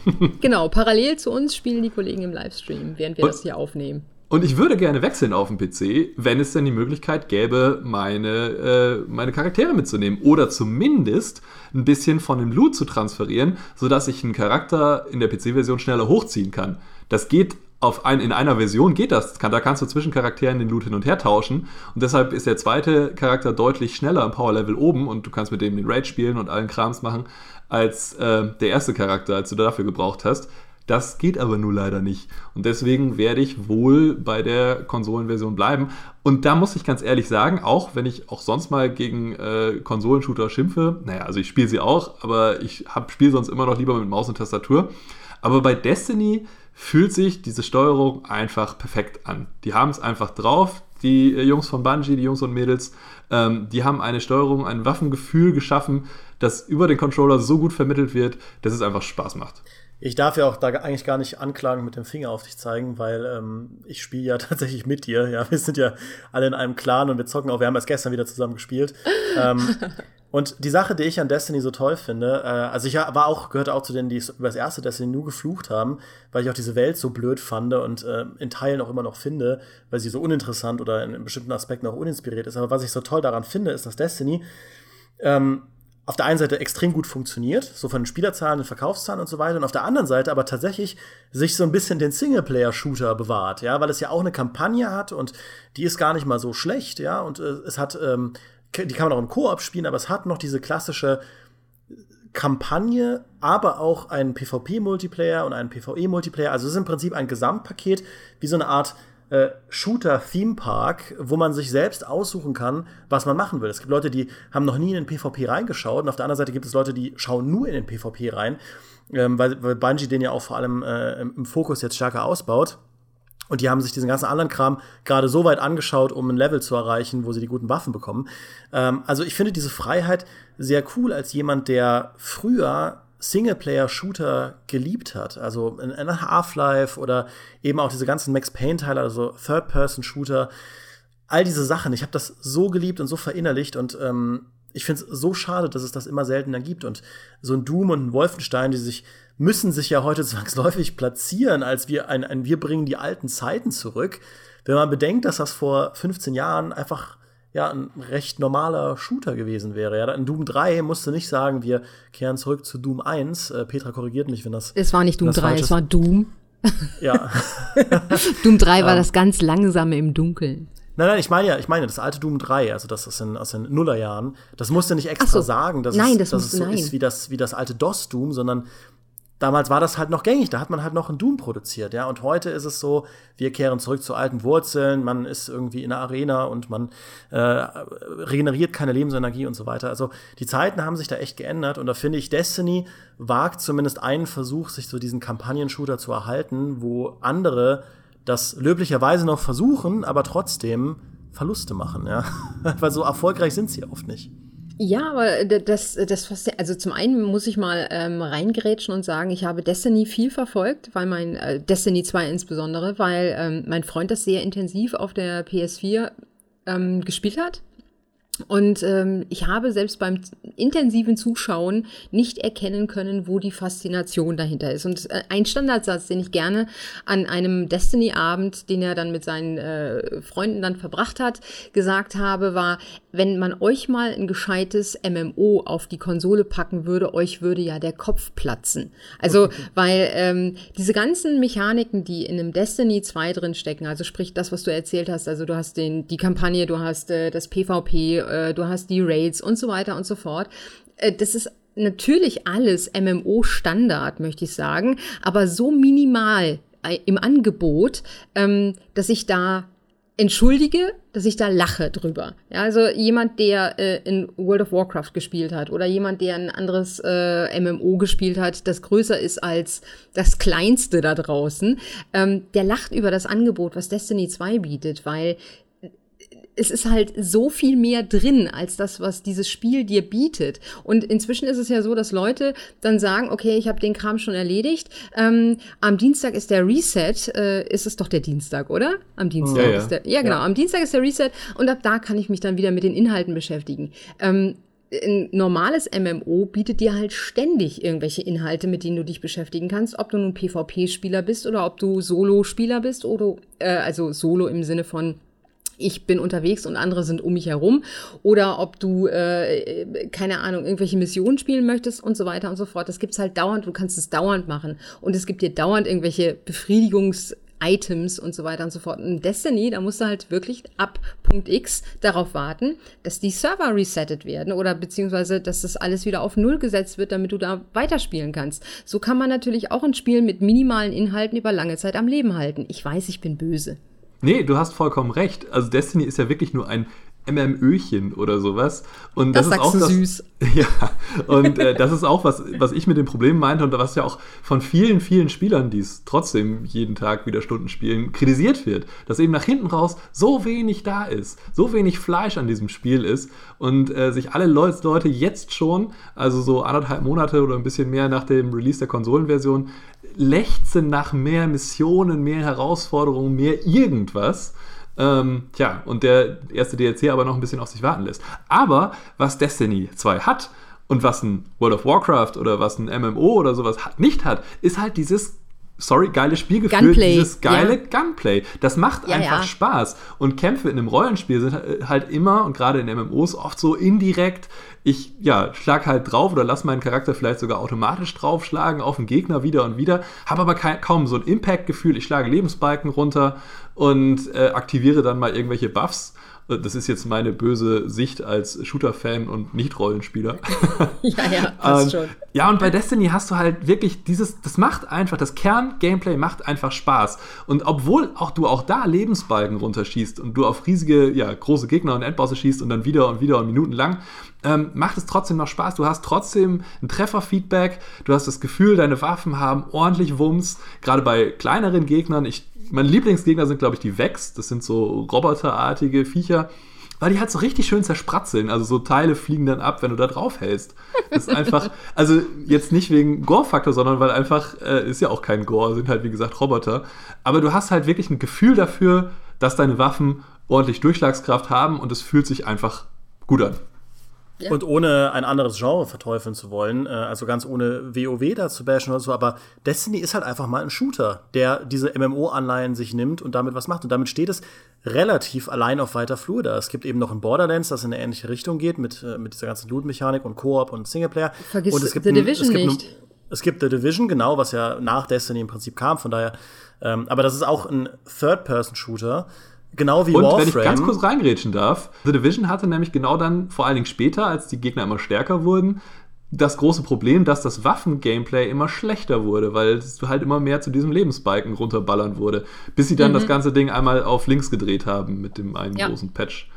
genau, parallel zu uns spielen die Kollegen im Livestream, während wir Und, das hier aufnehmen. Und ich würde gerne wechseln auf den PC, wenn es denn die Möglichkeit gäbe, meine, äh, meine Charaktere mitzunehmen. Oder zumindest ein bisschen von dem Loot zu transferieren, sodass ich einen Charakter in der PC-Version schneller hochziehen kann. Das geht auf ein, in einer Version geht das. da kannst du zwischen Charakteren den Loot hin und her tauschen. Und deshalb ist der zweite Charakter deutlich schneller im Power-Level oben und du kannst mit dem den Raid spielen und allen Krams machen, als äh, der erste Charakter, als du dafür gebraucht hast. Das geht aber nur leider nicht. Und deswegen werde ich wohl bei der Konsolenversion bleiben. Und da muss ich ganz ehrlich sagen, auch wenn ich auch sonst mal gegen äh, Konsolenshooter schimpfe, naja, also ich spiele sie auch, aber ich spiele sonst immer noch lieber mit Maus und Tastatur. Aber bei Destiny fühlt sich diese Steuerung einfach perfekt an. Die haben es einfach drauf, die äh, Jungs von Bungie, die Jungs und Mädels, ähm, die haben eine Steuerung, ein Waffengefühl geschaffen, das über den Controller so gut vermittelt wird, dass es einfach Spaß macht. Ich darf ja auch da eigentlich gar nicht anklagen mit dem Finger auf dich zeigen, weil ähm, ich spiele ja (laughs) tatsächlich mit dir. Ja, wir sind ja alle in einem Clan und wir zocken auch. Wir haben erst gestern wieder zusammen gespielt. ähm, (laughs) und die Sache, die ich an Destiny so toll finde, äh, also ich war auch, gehörte auch zu denen, die über das erste Destiny nur geflucht haben, weil ich auch diese Welt so blöd fand und äh, in Teilen auch immer noch finde, weil sie so uninteressant oder in, in bestimmten Aspekten auch uninspiriert ist. Aber was ich so toll daran finde, ist, dass Destiny ähm, auf der einen Seite extrem gut funktioniert, so von den Spielerzahlen und Verkaufszahlen und so weiter, und auf der anderen Seite aber tatsächlich sich so ein bisschen den Singleplayer-Shooter bewahrt, ja, weil es ja auch eine Kampagne hat und die ist gar nicht mal so schlecht, ja, und äh, es hat, ähm, die kann man auch im Koop spielen, aber es hat noch diese klassische Kampagne, aber auch einen PvP-Multiplayer und einen PvE-Multiplayer. Also es ist im Prinzip ein Gesamtpaket, wie so eine Art äh, Shooter-Theme-Park, wo man sich selbst aussuchen kann, was man machen will. Es gibt Leute, die haben noch nie in den PvP reingeschaut und auf der anderen Seite gibt es Leute, die schauen nur in den PvP rein, ähm, weil, weil Bungie den ja auch vor allem äh, im Fokus jetzt stärker ausbaut. Und die haben sich diesen ganzen anderen Kram gerade so weit angeschaut, um ein Level zu erreichen, wo sie die guten Waffen bekommen. Ähm, also ich finde diese Freiheit sehr cool als jemand, der früher Singleplayer-Shooter geliebt hat. Also in, in Half-Life oder eben auch diese ganzen Max Payne-Teile, also Third-Person-Shooter. All diese Sachen. Ich habe das so geliebt und so verinnerlicht und ähm, ich finde es so schade, dass es das immer seltener gibt. Und so ein Doom und ein Wolfenstein, die sich müssen sich ja heute (laughs) zwangsläufig platzieren, als wir ein, ein wir bringen die alten Zeiten zurück. Wenn man bedenkt, dass das vor 15 Jahren einfach ja, ein recht normaler Shooter gewesen wäre. Ja, in Doom 3 musste nicht sagen, wir kehren zurück zu Doom 1. Äh, Petra korrigiert mich, wenn das. Es war nicht Doom 3, es war Doom. Ja. (laughs) Doom 3 war um, das ganz langsame im Dunkeln. Nein, nein, ich meine ja, ich meine das alte Doom 3, also das ist in, aus den Nullerjahren. Das musste nicht extra so. sagen, dass nein, es, das dass es so nein. ist wie das, wie das alte DOS Doom, sondern damals war das halt noch gängig, da hat man halt noch ein Doom produziert, ja. Und heute ist es so, wir kehren zurück zu alten Wurzeln, man ist irgendwie in der Arena und man äh, regeneriert keine Lebensenergie und so weiter. Also die Zeiten haben sich da echt geändert und da finde ich, Destiny wagt zumindest einen Versuch, sich so diesen Kampagnen-Shooter zu erhalten, wo andere das löblicherweise noch versuchen, aber trotzdem Verluste machen, ja. (laughs) Weil so erfolgreich sind sie oft nicht. Ja, aber das, das, also zum einen muss ich mal ähm, reingerätschen und sagen, ich habe Destiny viel verfolgt, weil mein, äh, Destiny 2 insbesondere, weil ähm, mein Freund das sehr intensiv auf der PS4 ähm, gespielt hat und ähm, ich habe selbst beim intensiven Zuschauen nicht erkennen können, wo die Faszination dahinter ist. Und äh, ein Standardsatz, den ich gerne an einem Destiny-Abend, den er dann mit seinen äh, Freunden dann verbracht hat, gesagt habe, war, wenn man euch mal ein gescheites MMO auf die Konsole packen würde, euch würde ja der Kopf platzen. Also, okay. weil ähm, diese ganzen Mechaniken, die in einem Destiny 2 drin stecken, also sprich das, was du erzählt hast, also du hast den, die Kampagne, du hast äh, das PvP, äh, du hast die Raids und so weiter und so fort. Äh, das ist natürlich alles MMO-Standard, möchte ich sagen, aber so minimal äh, im Angebot, ähm, dass ich da entschuldige, dass ich da lache drüber. Ja, also jemand, der äh, in World of Warcraft gespielt hat oder jemand, der ein anderes äh, MMO gespielt hat, das größer ist als das kleinste da draußen, ähm, der lacht über das Angebot, was Destiny 2 bietet, weil es ist halt so viel mehr drin als das, was dieses Spiel dir bietet. Und inzwischen ist es ja so, dass Leute dann sagen, okay, ich habe den Kram schon erledigt. Ähm, am Dienstag ist der Reset. Äh, ist es doch der Dienstag, oder? Am Dienstag ja, ja. ist der. Ja, genau. Ja. Am Dienstag ist der Reset und ab da kann ich mich dann wieder mit den Inhalten beschäftigen. Ähm, ein normales MMO bietet dir halt ständig irgendwelche Inhalte, mit denen du dich beschäftigen kannst, ob du nun PvP-Spieler bist oder ob du Solo-Spieler bist oder äh, also Solo im Sinne von ich bin unterwegs und andere sind um mich herum oder ob du, äh, keine Ahnung, irgendwelche Missionen spielen möchtest und so weiter und so fort. Das gibt's halt dauernd, du kannst es dauernd machen und es gibt dir dauernd irgendwelche Befriedigungs- Items und so weiter und so fort. Und Destiny, da musst du halt wirklich ab Punkt X darauf warten, dass die Server resettet werden oder beziehungsweise, dass das alles wieder auf Null gesetzt wird, damit du da weiterspielen kannst. So kann man natürlich auch ein Spiel mit minimalen Inhalten über lange Zeit am Leben halten. Ich weiß, ich bin böse. Nee, du hast vollkommen recht. Also Destiny ist ja wirklich nur ein MMÖchen oder sowas. Und das, Das ist auch das, süß. (laughs) Ja, und äh, das ist auch was, was ich mit dem Problem meinte und was ja auch von vielen, vielen Spielern, die es trotzdem jeden Tag wieder Stunden spielen, kritisiert wird, dass eben nach hinten raus so wenig da ist, so wenig Fleisch an diesem Spiel ist und äh, sich alle Leu Leute jetzt schon, also so anderthalb Monate oder ein bisschen mehr nach dem Release der Konsolenversion, lechzen nach mehr Missionen, mehr Herausforderungen, mehr irgendwas. Ähm, tja, und der erste DLC aber noch ein bisschen auf sich warten lässt. Aber was Destiny 2 hat und was ein World of Warcraft oder was ein MMO oder sowas hat, nicht hat, ist halt dieses sorry, geile Spielgefühl, Gunplay, dieses geile ja. Gunplay. Das macht Ja, einfach ja. Spaß. Und Kämpfe in einem Rollenspiel sind äh, halt immer, und gerade in MMOs, oft so indirekt. Ich, ja, schlag halt drauf oder lass meinen Charakter vielleicht sogar automatisch draufschlagen auf den Gegner wieder und wieder, habe aber kein, kaum so ein Impact-Gefühl. Ich schlage Lebensbalken runter und äh, aktiviere dann mal irgendwelche Buffs. Das ist jetzt meine böse Sicht als Shooter-Fan und Nicht-Rollenspieler. (laughs) Ja, ja, passt Ähm, schon. Ja, und bei Destiny hast du halt wirklich dieses, das macht einfach, das Kern-Gameplay macht einfach Spaß. Und obwohl auch du auch da Lebensbalken runterschießt und du auf riesige, ja, große Gegner und Endbosse schießt und dann wieder und wieder und minutenlang, ähm, macht es trotzdem noch Spaß. Du hast trotzdem ein Trefferfeedback, du hast das Gefühl, deine Waffen haben ordentlich Wumms. Gerade bei kleineren Gegnern, ich, meine Lieblingsgegner sind, glaube ich, die Vex. Das sind so roboterartige Viecher weil die halt so richtig schön zerspratzeln. Also so Teile fliegen dann ab, wenn du da drauf hältst. Das ist einfach, (laughs) also jetzt nicht wegen Gore-Faktor, sondern weil einfach, äh, ist ja auch kein Gore, sind halt wie gesagt Roboter. Aber du hast halt wirklich ein Gefühl dafür, dass deine Waffen ordentlich Durchschlagskraft haben und es fühlt sich einfach gut an. Ja. Und ohne ein anderes Genre verteufeln zu wollen, äh, also ganz ohne WoW da zu bashen oder so, aber Destiny ist halt einfach mal ein Shooter, der diese MMO-Anleihen sich nimmt und damit was macht. Und damit steht es relativ allein auf weiter Flur da. Es gibt eben noch ein Borderlands, das in eine ähnliche Richtung geht, mit, äh, mit dieser ganzen Loot-Mechanik und Koop und Singleplayer. Vergiss und es gibt The ein- Division es gibt nicht. Ein, es gibt The Division, genau, was ja nach Destiny im Prinzip kam, von daher. Ähm, aber das ist auch ein Third-Person-Shooter, genau wie Und Warframe. wenn ich ganz kurz reingrätschen darf, The Division hatte nämlich genau dann, vor allen Dingen später, als die Gegner immer stärker wurden, das große Problem, dass das Waffen-Gameplay immer schlechter wurde, weil es halt immer mehr zu diesem Lebensbalken runterballern wurde, bis sie dann das ganze Ding einmal auf links gedreht haben mit dem einen Ja. großen Patch.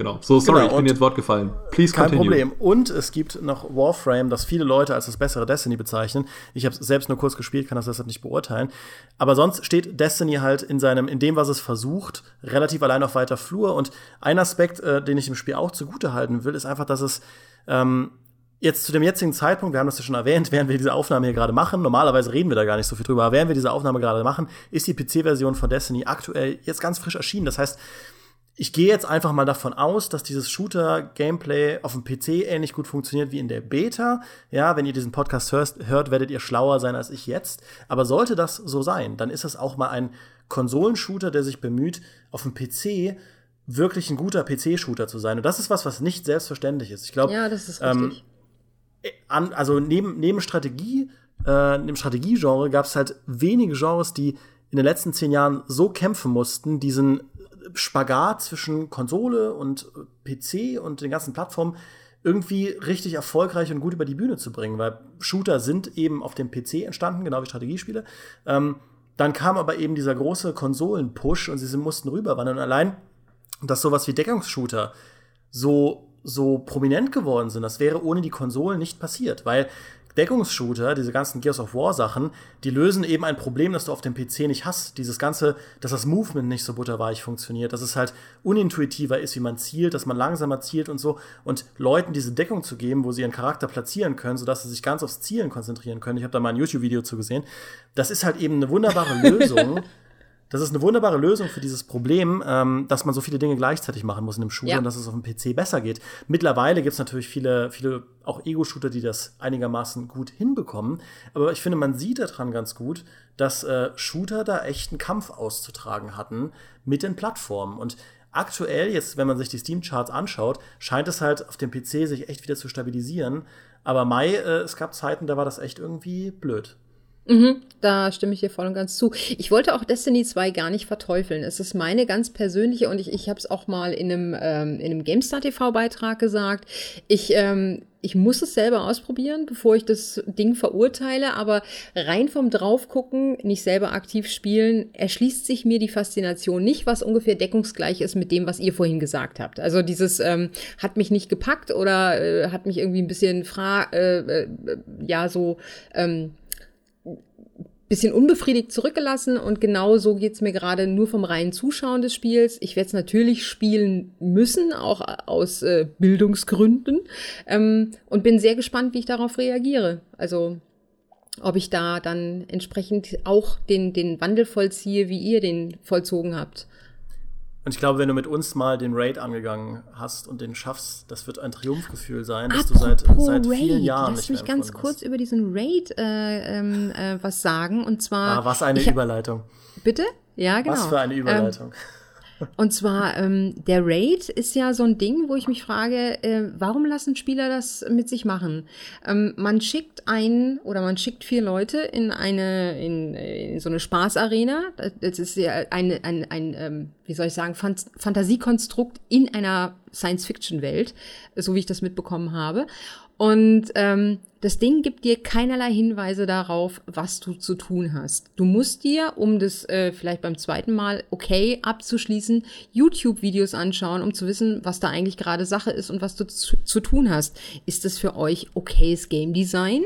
Genau. So, sorry, Genau, ich bin jetzt Wort gefallen. Please Kein continue. Problem. Und es gibt noch Warframe, das viele Leute als das bessere Destiny bezeichnen. Ich habe es selbst nur kurz gespielt, kann das deshalb nicht beurteilen. Aber sonst steht Destiny halt in seinem, in dem, was es versucht, relativ allein auf weiter Flur. Und ein Aspekt, äh, den ich im Spiel auch zugute halten will, ist einfach, dass es ähm, jetzt zu dem jetzigen Zeitpunkt, wir haben das ja schon erwähnt, (laughs) während wir diese Aufnahme hier gerade machen, normalerweise reden wir da gar nicht so viel drüber, aber während wir diese Aufnahme gerade machen, ist die PC-Version von Destiny aktuell jetzt ganz frisch erschienen. Das heißt, ich gehe jetzt einfach mal davon aus, dass dieses Shooter-Gameplay auf dem PC ähnlich gut funktioniert wie in der Beta. Ja, wenn ihr diesen Podcast hörst, hört, werdet ihr schlauer sein als ich jetzt. Aber sollte das so sein, dann ist es auch mal ein Konsolenshooter, der sich bemüht, auf dem PC wirklich ein guter PC-Shooter zu sein. Und das ist was, was nicht selbstverständlich ist. Ich glaube, Ja, das ist ähm, richtig. an, also neben, neben Strategie, äh, neben Strategiegenre gab es halt wenige Genres, die in den letzten zehn Jahren so kämpfen mussten, diesen Spagat zwischen Konsole und äh, PC und den ganzen Plattformen irgendwie richtig erfolgreich und gut über die Bühne zu bringen, weil Shooter sind eben auf dem PC entstanden, genau wie Strategiespiele. Ähm, dann kam aber eben dieser große Konsolen-Push und sie mussten rüberwandern. Allein, dass sowas wie Deckungsshooter so, so prominent geworden sind. Das wäre ohne die Konsolen nicht passiert, weil Deckungsshooter, diese ganzen Gears of War Sachen, die lösen eben ein Problem, das du auf dem PC nicht hast. Dieses ganze, dass das Movement nicht so butterweich funktioniert, dass es halt unintuitiver ist, wie man zielt, dass man langsamer zielt und so. Und Leuten diese Deckung zu geben, wo sie ihren Charakter platzieren können, sodass sie sich ganz aufs Zielen konzentrieren können. Ich habe da mal ein YouTube-Video zu gesehen. Das ist halt eben eine wunderbare (laughs) Lösung. Das ist eine wunderbare Lösung für dieses Problem, ähm, dass man so viele Dinge gleichzeitig machen muss in einem Shooter Ja. und dass es auf dem PC besser geht. Mittlerweile gibt es natürlich viele, viele auch Ego-Shooter, die das einigermaßen gut hinbekommen. Aber ich finde, man sieht daran ganz gut, dass äh, Shooter da echt einen Kampf auszutragen hatten mit den Plattformen. Und aktuell, jetzt, wenn man sich die Steam-Charts anschaut, scheint es halt auf dem PC sich echt wieder zu stabilisieren. Aber Mai, äh, es gab Zeiten, da war das echt irgendwie blöd. Mhm, da stimme ich dir voll und ganz zu. Ich wollte auch Destiny 2 gar nicht verteufeln. Es ist meine ganz persönliche und ich, ich habe es auch mal in einem, ähm, in einem GameStar TV-Beitrag gesagt. Ich, ähm, ich muss es selber ausprobieren, bevor ich das Ding verurteile, aber rein vom Draufgucken, nicht selber aktiv spielen, erschließt sich mir die Faszination nicht, was ungefähr deckungsgleich ist mit dem, was ihr vorhin gesagt habt. Also dieses ähm, hat mich nicht gepackt oder äh, hat mich irgendwie ein bisschen fra äh, äh, ja so ähm, bisschen unbefriedigt zurückgelassen und genau so geht's mir gerade nur vom reinen Zuschauen des Spiels. Ich werde es natürlich spielen müssen, auch aus äh, Bildungsgründen ähm, und bin sehr gespannt, wie ich darauf reagiere. Also ob ich da dann entsprechend auch den, den Wandel vollziehe, wie ihr den vollzogen habt. Und ich glaube, wenn du mit uns mal den Raid angegangen hast und den schaffst, das wird ein Triumphgefühl sein, dass Apropos du seit, seit vielen Jahren Lass nicht mich ganz kurz hast. über diesen Raid äh, ähm, äh, was sagen. Und zwar. Ah, was eine Überleitung. Bitte? Ja, genau. Was für eine Überleitung. Ähm, und zwar, ähm, der Raid ist ja so ein Ding, wo ich mich frage, äh, warum lassen Spieler das mit sich machen? Ähm, man schickt einen oder man schickt vier Leute in eine, in, in so eine Spaßarena. Das ist ja ein, ein, ein ähm, wie soll ich sagen, Fantasiekonstrukt in einer Science-Fiction-Welt, so wie ich das mitbekommen habe. Und ähm, das Ding gibt dir keinerlei Hinweise darauf, was du zu tun hast. Du musst dir, um das äh, vielleicht beim zweiten Mal okay abzuschließen, YouTube-Videos anschauen, um zu wissen, was da eigentlich gerade Sache ist und was du zu, zu tun hast. Ist das für euch okayes Game Design?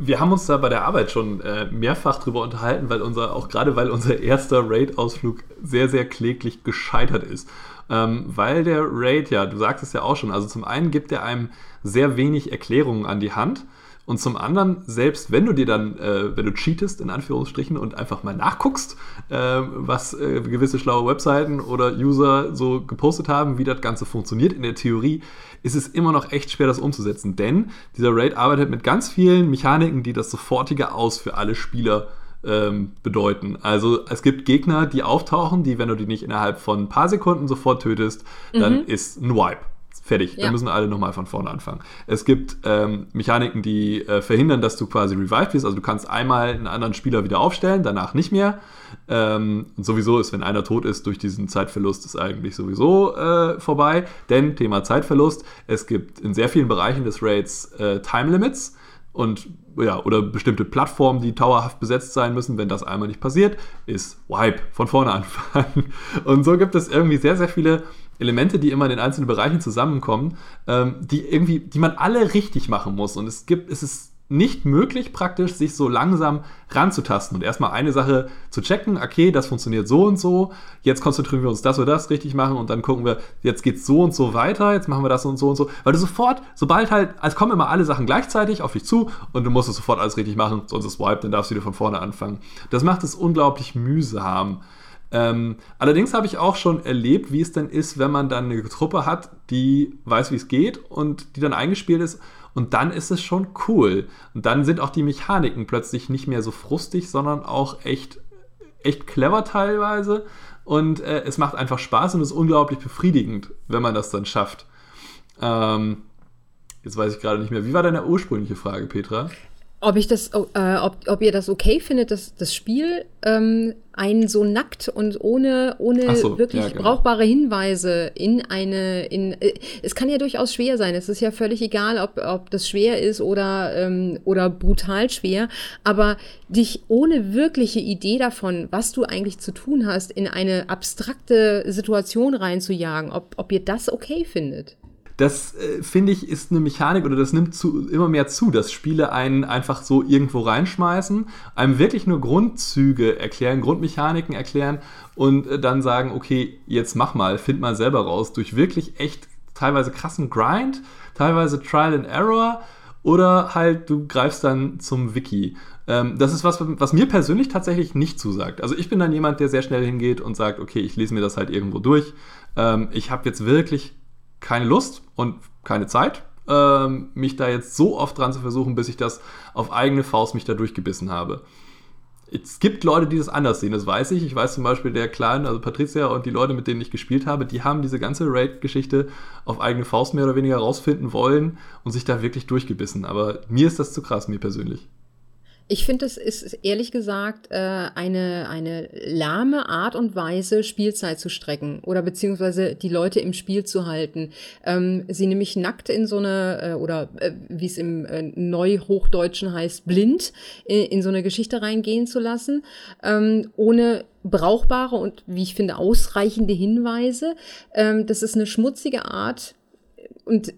Wir haben uns da bei der Arbeit schon äh, mehrfach drüber unterhalten, weil unser, auch gerade weil unser erster Raid-Ausflug sehr, sehr kläglich gescheitert ist. Ähm, weil der Raid, ja, du sagst es ja auch schon, also zum einen gibt er einem sehr wenig Erklärungen an die Hand. Und zum anderen, selbst wenn du dir dann, äh, wenn du cheatest, in Anführungsstrichen, und einfach mal nachguckst, äh, was äh, gewisse schlaue Webseiten oder User so gepostet haben, wie das Ganze funktioniert in der Theorie, ist es immer noch echt schwer, das umzusetzen. Denn dieser Raid arbeitet mit ganz vielen Mechaniken, die das sofortige Aus für alle Spieler ähm, bedeuten. Also es gibt Gegner, die auftauchen, die, wenn du die nicht innerhalb von ein paar Sekunden sofort tötest, dann mhm. ist ein Wipe. Fertig. Ja. Dann müssen alle nochmal von vorne anfangen. Es gibt ähm, Mechaniken, die äh, verhindern, dass du quasi revived wirst. Also du kannst einmal einen anderen Spieler wieder aufstellen, danach nicht mehr. Ähm, und sowieso ist, wenn einer tot ist durch diesen Zeitverlust, ist eigentlich sowieso äh, vorbei. Denn Thema Zeitverlust, es gibt in sehr vielen Bereichen des Raids äh, Time Limits und ja, oder bestimmte Plattformen, die dauerhaft besetzt sein müssen. Wenn das einmal nicht passiert, ist Wipe von vorne anfangen. (laughs) Und so gibt es irgendwie sehr, sehr viele Elemente, die immer in den einzelnen Bereichen zusammenkommen, ähm, die irgendwie, die man alle richtig machen muss. Und es gibt, es ist nicht möglich, praktisch sich so langsam ranzutasten und erstmal eine Sache zu checken, okay, das funktioniert so und so, jetzt konzentrieren wir uns das oder das richtig machen und dann gucken wir, jetzt geht es so und so weiter, jetzt machen wir das und so und so, weil du sofort, sobald halt, als kommen immer alle Sachen gleichzeitig auf dich zu und du musst es sofort alles richtig machen, sonst ist Wipe, dann darfst du wieder von vorne anfangen. Das macht es unglaublich mühsam. Ähm, allerdings habe ich auch schon erlebt, wie es dann ist, wenn man dann eine Truppe hat, die weiß, wie es geht und die dann eingespielt ist. Und dann ist es schon cool. Und dann sind auch die Mechaniken plötzlich nicht mehr so frustig, sondern auch echt, echt clever teilweise. Und äh, es macht einfach Spaß und ist unglaublich befriedigend, wenn man das dann schafft. Ähm, jetzt weiß ich gerade nicht mehr. Wie war deine ursprüngliche Frage, Petra? Ob ich das, äh, ob, ob ihr das okay findet, dass das Spiel ähm, einen so nackt und ohne, ohne so, wirklich ja, genau. brauchbare Hinweise in eine, in, äh, es kann ja durchaus schwer sein. Es ist ja völlig egal, ob, ob das schwer ist oder, ähm, oder brutal schwer, aber dich ohne wirkliche Idee davon, was du eigentlich zu tun hast, in eine abstrakte Situation reinzujagen, ob, ob ihr das okay findet. Das äh, finde ich ist eine Mechanik oder das nimmt zu, immer mehr zu, dass Spiele einen einfach so irgendwo reinschmeißen, einem wirklich nur Grundzüge erklären, Grundmechaniken erklären und äh, dann sagen, okay, jetzt mach mal, find mal selber raus durch wirklich echt teilweise krassen Grind, teilweise Trial and Error oder halt du greifst dann zum Wiki. Ähm, das ist was, was mir persönlich tatsächlich nicht zusagt. Also ich bin dann jemand, der sehr schnell hingeht und sagt, okay, ich lese mir das halt irgendwo durch. Ähm, ich habe jetzt wirklich keine Lust und keine Zeit, ähm, mich da jetzt so oft dran zu versuchen, bis ich das auf eigene Faust mich da durchgebissen habe. Es gibt Leute, die das anders sehen, das weiß ich. Ich weiß zum Beispiel, der Kleine, also Patricia und die Leute, mit denen ich gespielt habe, die haben diese ganze Raid-Geschichte auf eigene Faust mehr oder weniger rausfinden wollen und sich da wirklich durchgebissen. Aber mir ist das zu krass, mir persönlich. Ich finde, es ist ehrlich gesagt äh, eine, eine lahme Art und Weise, Spielzeit zu strecken oder beziehungsweise die Leute im Spiel zu halten. Ähm, sie nämlich nackt in so eine, äh, oder äh, wie es im äh, Neuhochdeutschen heißt, blind in, in so eine Geschichte reingehen zu lassen, ähm, ohne brauchbare und, wie ich finde, ausreichende Hinweise. Ähm, das ist eine schmutzige Art und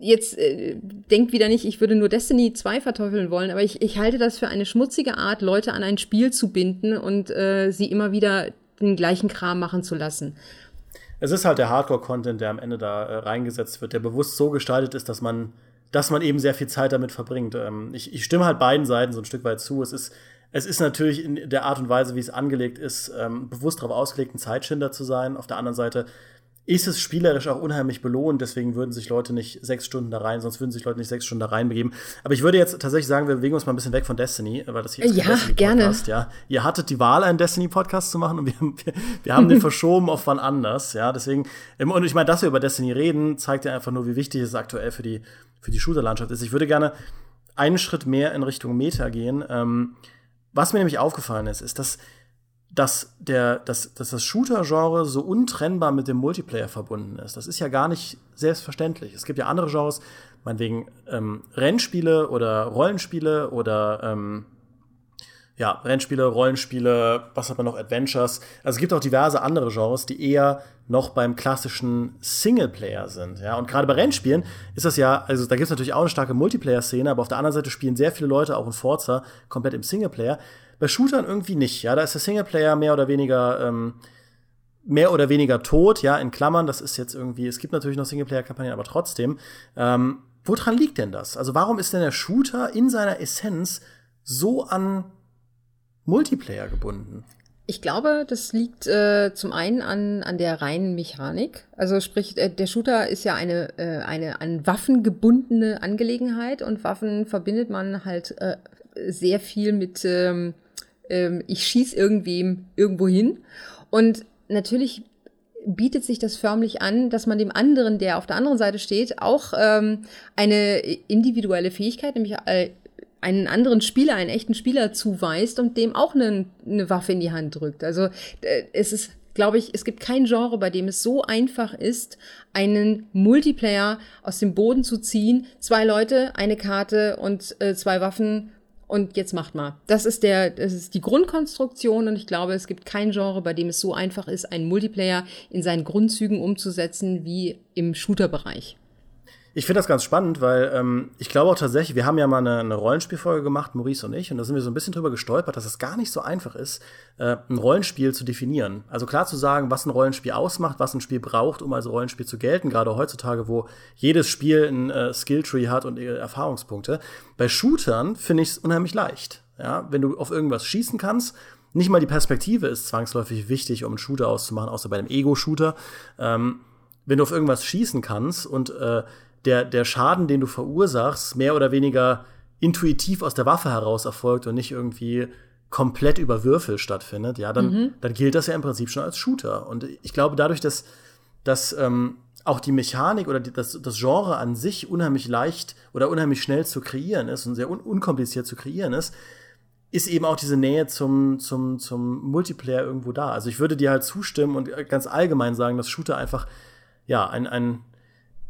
jetzt äh, denkt wieder nicht, ich würde nur Destiny 2 verteufeln wollen, aber ich, ich halte das für eine schmutzige Art, Leute an ein Spiel zu binden und äh, sie immer wieder den gleichen Kram machen zu lassen. Es ist halt der Hardcore-Content, der am Ende da äh, reingesetzt wird, der bewusst so gestaltet ist, dass man, dass man eben sehr viel Zeit damit verbringt. Ähm, ich, ich stimme halt beiden Seiten so ein Stück weit zu. Es ist, es ist natürlich in der Art und Weise, wie es angelegt ist, ähm, bewusst darauf ausgelegt, ein Zeitschinder zu sein. Auf der anderen Seite ist es spielerisch auch unheimlich belohnt. Deswegen würden sich Leute nicht sechs Stunden da rein, sonst würden sich Leute nicht sechs Stunden da reinbegeben. Aber ich würde jetzt tatsächlich sagen, wir bewegen uns mal ein bisschen weg von Destiny, weil das hier ist ja, Destiny gerne. Ja, ihr hattet die Wahl, einen Destiny-Podcast zu machen und wir, wir, wir haben den (laughs) verschoben auf wann anders. Ja, deswegen, ähm, und ich meine, dass wir über Destiny reden, zeigt ja einfach nur, wie wichtig es aktuell für die, für die Shooter-Landschaft ist. Ich würde gerne einen Schritt mehr in Richtung Meta gehen. Ähm, was mir nämlich aufgefallen ist, ist, dass dass, der, dass, dass das Shooter-Genre so untrennbar mit dem Multiplayer verbunden ist. Das ist ja gar nicht selbstverständlich. Es gibt ja andere Genres, meinetwegen ähm, Rennspiele oder Rollenspiele oder ähm, ja, Rennspiele, Rollenspiele, was hat man noch, Adventures. Also es gibt auch diverse andere Genres, die eher noch beim klassischen Singleplayer sind. Ja, und gerade bei Rennspielen ist das ja, also da gibt es natürlich auch eine starke Multiplayer-Szene, aber auf der anderen Seite spielen sehr viele Leute auch in Forza komplett im Singleplayer. Bei Shootern irgendwie nicht. Ja, da ist der Singleplayer mehr oder weniger ähm, mehr oder weniger tot. Ja, in Klammern. Das ist jetzt irgendwie. Es gibt natürlich noch Singleplayer-Kampagnen, aber trotzdem. Ähm, woran liegt denn das? Also warum ist denn der Shooter in seiner Essenz so an Multiplayer gebunden? Ich glaube, das liegt äh, zum einen an, an der reinen Mechanik. Also sprich, äh, der Shooter ist ja eine, äh, eine an Waffen gebundene Angelegenheit und Waffen verbindet man halt äh, sehr viel mit ähm, ähm, ich schieß irgendwem irgendwo hin. Und natürlich bietet sich das förmlich an, dass man dem anderen, der auf der anderen Seite steht, auch ähm, eine individuelle Fähigkeit, nämlich äh, einen anderen Spieler, einen echten Spieler zuweist und dem auch eine, eine Waffe in die Hand drückt. Also äh, es ist, glaube ich, es gibt kein Genre, bei dem es so einfach ist, einen Multiplayer aus dem Boden zu ziehen, zwei Leute, eine Karte und äh, zwei Waffen und jetzt macht mal. Das ist der, das ist die Grundkonstruktion und ich glaube, es gibt kein Genre, bei dem es so einfach ist, einen Multiplayer in seinen Grundzügen umzusetzen wie im Shooter-Bereich. Ich finde das ganz spannend, weil ähm, ich glaube auch tatsächlich, wir haben ja mal eine, eine Rollenspielfolge gemacht, Maurice und ich, und da sind wir so ein bisschen drüber gestolpert, dass es gar nicht so einfach ist, äh, ein Rollenspiel zu definieren. Also klar zu sagen, was ein Rollenspiel ausmacht, was ein Spiel braucht, um als Rollenspiel zu gelten, gerade heutzutage, wo jedes Spiel ein äh, Skilltree hat und äh, Erfahrungspunkte. Bei Shootern finde ich es unheimlich leicht. Ja, wenn du auf irgendwas schießen kannst, nicht mal die Perspektive ist zwangsläufig wichtig, um einen Shooter auszumachen, außer bei einem Ego-Shooter. Ähm, wenn du auf irgendwas schießen kannst und äh, der, der Schaden, den du verursachst, mehr oder weniger intuitiv aus der Waffe heraus erfolgt und nicht irgendwie komplett über Würfel stattfindet, ja, dann, mhm. dann gilt das ja im Prinzip schon als Shooter. Und ich glaube, dadurch, dass, dass ähm, auch die Mechanik oder die, das, das Genre an sich unheimlich leicht oder unheimlich schnell zu kreieren ist und sehr un unkompliziert zu kreieren ist, ist eben auch diese Nähe zum, zum, zum Multiplayer irgendwo da. Also ich würde dir halt zustimmen und ganz allgemein sagen, dass Shooter einfach ja ein, ein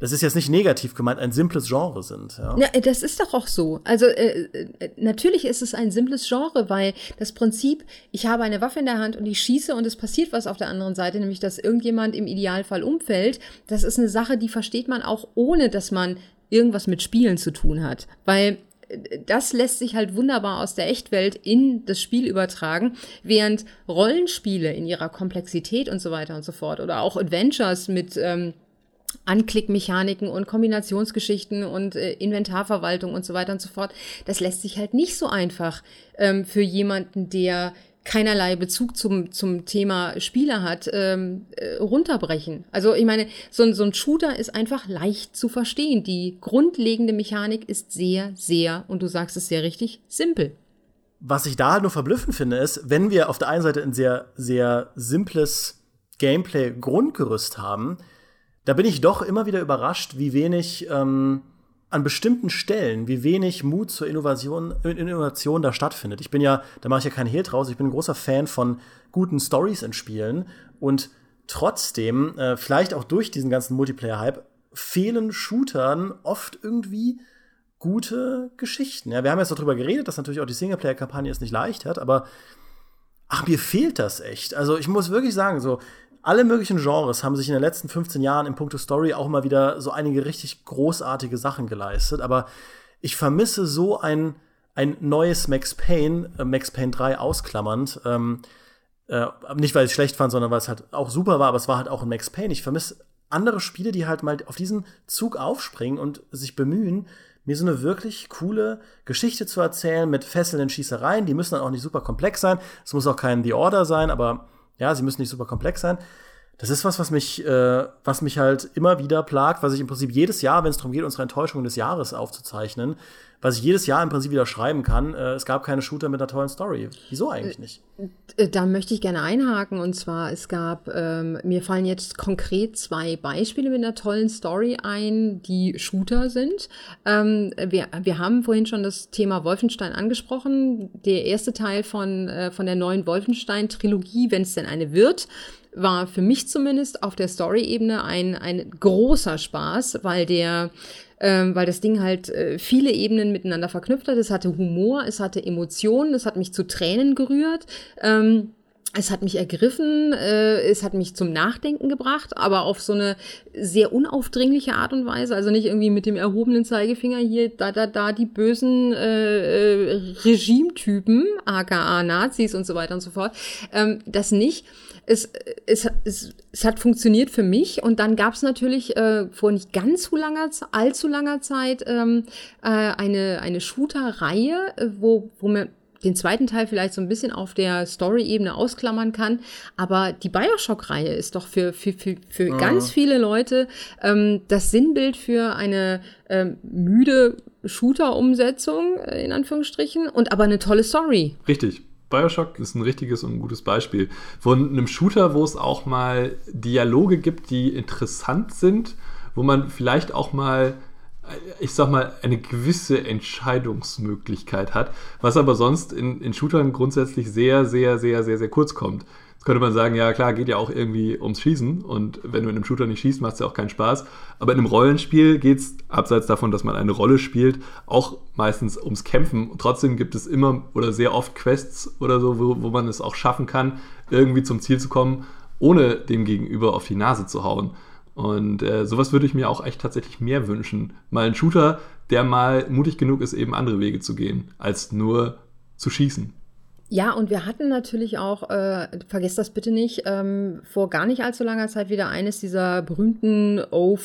das ist jetzt nicht negativ gemeint, ein simples Genre sind. Ja, ja das ist doch auch so. Also äh, äh, natürlich ist es ein simples Genre, weil das Prinzip, ich habe eine Waffe in der Hand und ich schieße und es passiert was auf der anderen Seite, nämlich dass irgendjemand im Idealfall umfällt, das ist eine Sache, die versteht man auch ohne, dass man irgendwas mit Spielen zu tun hat. Weil äh, das lässt sich halt wunderbar aus der Echtwelt in das Spiel übertragen, während Rollenspiele in ihrer Komplexität und so weiter und so fort oder auch Adventures mit ähm, Anklickmechaniken und Kombinationsgeschichten und äh, Inventarverwaltung und so weiter und so fort. Das lässt sich halt nicht so einfach ähm, für jemanden, der keinerlei Bezug zum, zum Thema Spieler hat, ähm, äh, runterbrechen. Also ich meine, so, so ein Shooter ist einfach leicht zu verstehen. Die grundlegende Mechanik ist sehr, sehr, und du sagst es sehr richtig, simpel. Was ich da halt nur verblüffend finde, ist, wenn wir auf der einen Seite ein sehr, sehr simples Gameplay-Grundgerüst haben, da bin ich doch immer wieder überrascht, wie wenig, ähm, an bestimmten Stellen, wie wenig Mut zur Innovation, Innovation da stattfindet. Ich bin ja, da mache ich ja keinen Hehl draus, ich bin ein großer Fan von guten Stories in Spielen und trotzdem, äh, vielleicht auch durch diesen ganzen Multiplayer-Hype, fehlen Shootern oft irgendwie gute Geschichten. Ja, wir haben jetzt darüber geredet, dass natürlich auch die Singleplayer-Kampagne es nicht leicht hat, aber ach, mir fehlt das echt. Also ich muss wirklich sagen, so alle möglichen Genres haben sich in den letzten 15 Jahren im Punkto Story auch mal wieder so einige richtig großartige Sachen geleistet, aber ich vermisse so ein, ein neues Max Payne, äh, Max Payne 3 ausklammernd. Ähm, äh, nicht, weil ich es schlecht fand, sondern weil es halt auch super war, aber es war halt auch ein Max Payne. Ich vermisse andere Spiele, die halt mal auf diesen Zug aufspringen und sich bemühen, mir so eine wirklich coole Geschichte zu erzählen mit fesselnden Schießereien. Die müssen dann auch nicht super komplex sein. Es muss auch kein The Order sein, aber ja, sie müssen nicht super komplex sein. Das ist was, was mich, äh, was mich halt immer wieder plagt, was ich im Prinzip jedes Jahr, wenn es darum geht, unsere Enttäuschungen des Jahres aufzuzeichnen, was ich jedes Jahr im Prinzip wieder schreiben kann. Äh, es gab keine Shooter mit einer tollen Story. Wieso eigentlich nicht? Äh, da möchte ich gerne einhaken. Und zwar, es gab, ähm, mir fallen jetzt konkret zwei Beispiele mit einer tollen Story ein, die Shooter sind. Ähm, wir, wir haben vorhin schon das Thema Wolfenstein angesprochen. Der erste Teil von, äh, von der neuen Wolfenstein-Trilogie, wenn es denn eine wird, war für mich zumindest auf der Story-Ebene ein, ein großer Spaß, weil der ähm, weil das Ding halt äh, viele Ebenen miteinander verknüpft hat. Es hatte Humor, es hatte Emotionen, es hat mich zu Tränen gerührt. Ähm, es hat mich ergriffen, äh, es hat mich zum Nachdenken gebracht, aber auf so eine sehr unaufdringliche Art und Weise. Also nicht irgendwie mit dem erhobenen Zeigefinger hier, da, da, da die bösen äh, äh, Regimetypen, aka Nazis und so weiter und so fort. Ähm, das nicht. Es, es, es, es hat funktioniert für mich und dann gab es natürlich äh, vor nicht ganz so langer, allzu langer Zeit ähm, äh, eine, eine Shooter-Reihe, äh, wo, wo mir den zweiten Teil vielleicht so ein bisschen auf der Story-Ebene ausklammern kann. Aber die Bioshock-Reihe ist doch für, für, für, für ja. ganz viele Leute ähm, das Sinnbild für eine ähm, müde Shooter-Umsetzung, äh, in Anführungsstrichen, und aber eine tolle Story. Richtig. Bioshock ist ein richtiges und ein gutes Beispiel. Von einem Shooter, wo es auch mal Dialoge gibt, die interessant sind, wo man vielleicht auch mal ich sag mal, eine gewisse Entscheidungsmöglichkeit hat, was aber sonst in, in Shootern grundsätzlich sehr, sehr, sehr, sehr, sehr kurz kommt. Jetzt könnte man sagen, ja klar, geht ja auch irgendwie ums Schießen und wenn du in einem Shooter nicht schießt, macht es ja auch keinen Spaß. Aber in einem Rollenspiel geht es, abseits davon, dass man eine Rolle spielt, auch meistens ums Kämpfen. trotzdem gibt es immer oder sehr oft Quests oder so, wo, wo man es auch schaffen kann, irgendwie zum Ziel zu kommen, ohne dem Gegenüber auf die Nase zu hauen. Und äh, sowas würde ich mir auch echt tatsächlich mehr wünschen. Mal ein Shooter, der mal mutig genug ist, eben andere Wege zu gehen, als nur zu schießen. Ja, und wir hatten natürlich auch, äh, vergesst das bitte nicht, ähm, vor gar nicht allzu langer Zeit wieder eines dieser berühmten Oath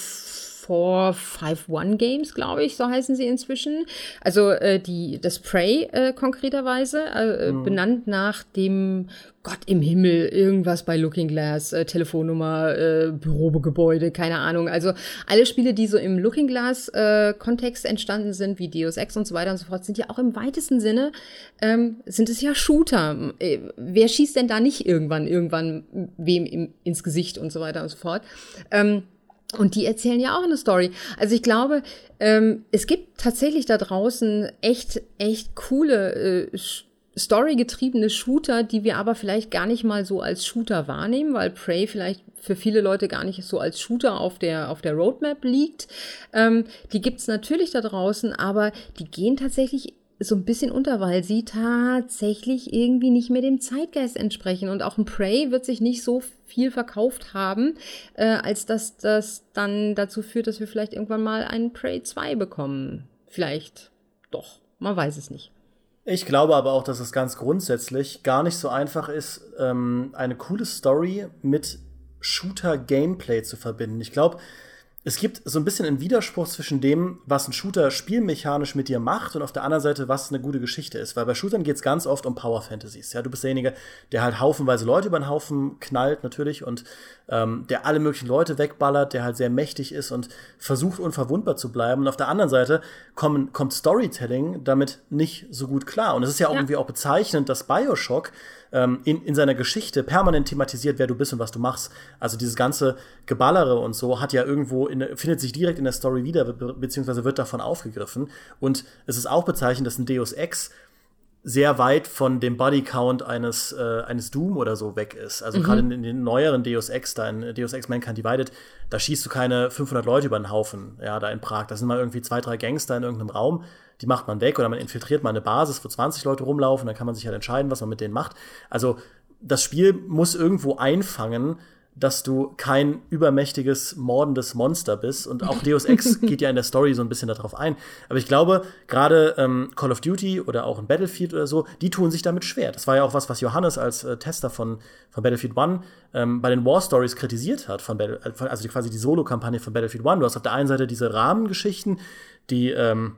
451 Games, glaube ich, so heißen sie inzwischen. Also äh, die, das Prey äh, konkreterweise, äh, mhm. benannt nach dem Gott im Himmel, irgendwas bei Looking Glass, äh, Telefonnummer, äh, Bürogebäude, keine Ahnung. Also alle Spiele, die so im Looking Glass äh, Kontext entstanden sind, wie Deus Ex und so weiter und so fort, sind ja auch im weitesten Sinne, ähm, sind es ja Shooter. Äh, wer schießt denn da nicht irgendwann, irgendwann wem im, ins Gesicht und so weiter und so fort? Ähm, und die erzählen ja auch eine Story. Also ich glaube, ähm, es gibt tatsächlich da draußen echt, echt coole äh, storygetriebene Shooter, die wir aber vielleicht gar nicht mal so als Shooter wahrnehmen, weil Prey vielleicht für viele Leute gar nicht so als Shooter auf der, auf der Roadmap liegt. Ähm, die gibt's natürlich da draußen, aber die gehen tatsächlich so ein bisschen unter, weil sie tatsächlich irgendwie nicht mehr dem Zeitgeist entsprechen. Und auch ein Prey wird sich nicht so viel verkauft haben, äh, als dass das dann dazu führt, dass wir vielleicht irgendwann mal einen Prey 2 bekommen. Vielleicht doch, man weiß es nicht. Ich glaube aber auch, dass es ganz grundsätzlich gar nicht so einfach ist, ähm, eine coole Story mit Shooter-Gameplay zu verbinden. Ich glaube, es gibt so ein bisschen einen Widerspruch zwischen dem, was ein Shooter spielmechanisch mit dir macht und auf der anderen Seite, was eine gute Geschichte ist. Weil bei Shootern geht es ganz oft um Power Fantasies. Ja, du bist derjenige, der halt haufenweise Leute über den Haufen knallt natürlich und ähm, der alle möglichen Leute wegballert, der halt sehr mächtig ist und versucht unverwundbar zu bleiben. Und auf der anderen Seite kommen, kommt Storytelling damit nicht so gut klar. Und es ist ja, ja. irgendwie auch bezeichnend, dass Bioshock ähm, in, in seiner Geschichte permanent thematisiert, wer du bist und was du machst. Also dieses ganze Geballere und so hat ja irgendwo, in, findet sich direkt in der Story wieder, beziehungsweise wird davon aufgegriffen. Und es ist auch bezeichnend, dass ein Deus Ex sehr weit von dem Bodycount eines, äh, eines Doom oder so weg ist. Also mhm. gerade in, in, den neueren Deus Ex, da in Deus Ex Mankind Divided, da schießt du keine 500 Leute über den Haufen, ja, da in Prag. Da sind mal irgendwie zwei, drei Gangster in irgendeinem Raum, die macht man weg oder man infiltriert mal eine Basis, wo 20 Leute rumlaufen, dann kann man sich halt entscheiden, was man mit denen macht. Also das Spiel muss irgendwo einfangen, dass du kein übermächtiges, mordendes Monster bist. Und auch Deus Ex (laughs) geht ja in der Story so ein bisschen darauf ein. Aber ich glaube, gerade ähm, Call of Duty oder auch ein Battlefield oder so, die tun sich damit schwer. Das war ja auch was, was Johannes als äh, Tester von, von Battlefield One ähm, bei den War Stories kritisiert hat, von Battle, äh, also die, quasi die Solo-Kampagne von Battlefield One. Du hast auf der einen Seite diese Rahmengeschichten, die ähm,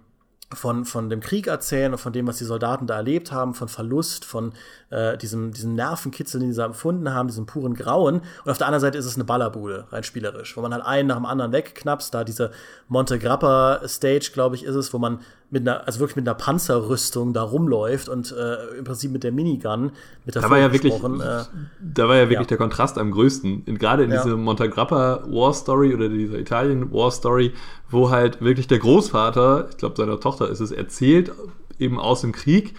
von, von dem Krieg erzählen und von dem, was die Soldaten da erlebt haben, von Verlust, von äh, diesem, diesem Nervenkitzel, den sie empfunden haben, diesem puren Grauen. Und auf der anderen Seite ist es eine Ballerbude, rein spielerisch, wo man halt einen nach dem anderen wegknapst. Da diese Monte Grappa Stage, glaube ich, ist es, wo man mit einer, also wirklich mit einer Panzerrüstung da rumläuft und äh, im Prinzip mit der Minigun, mit der da war ja wirklich, äh, Da war ja wirklich ja. der Kontrast am größten. Gerade in ja. diese Montagrappa War Story oder dieser Italien War Story, wo halt wirklich der Großvater, ich glaube seiner Tochter ist es, erzählt eben aus dem Krieg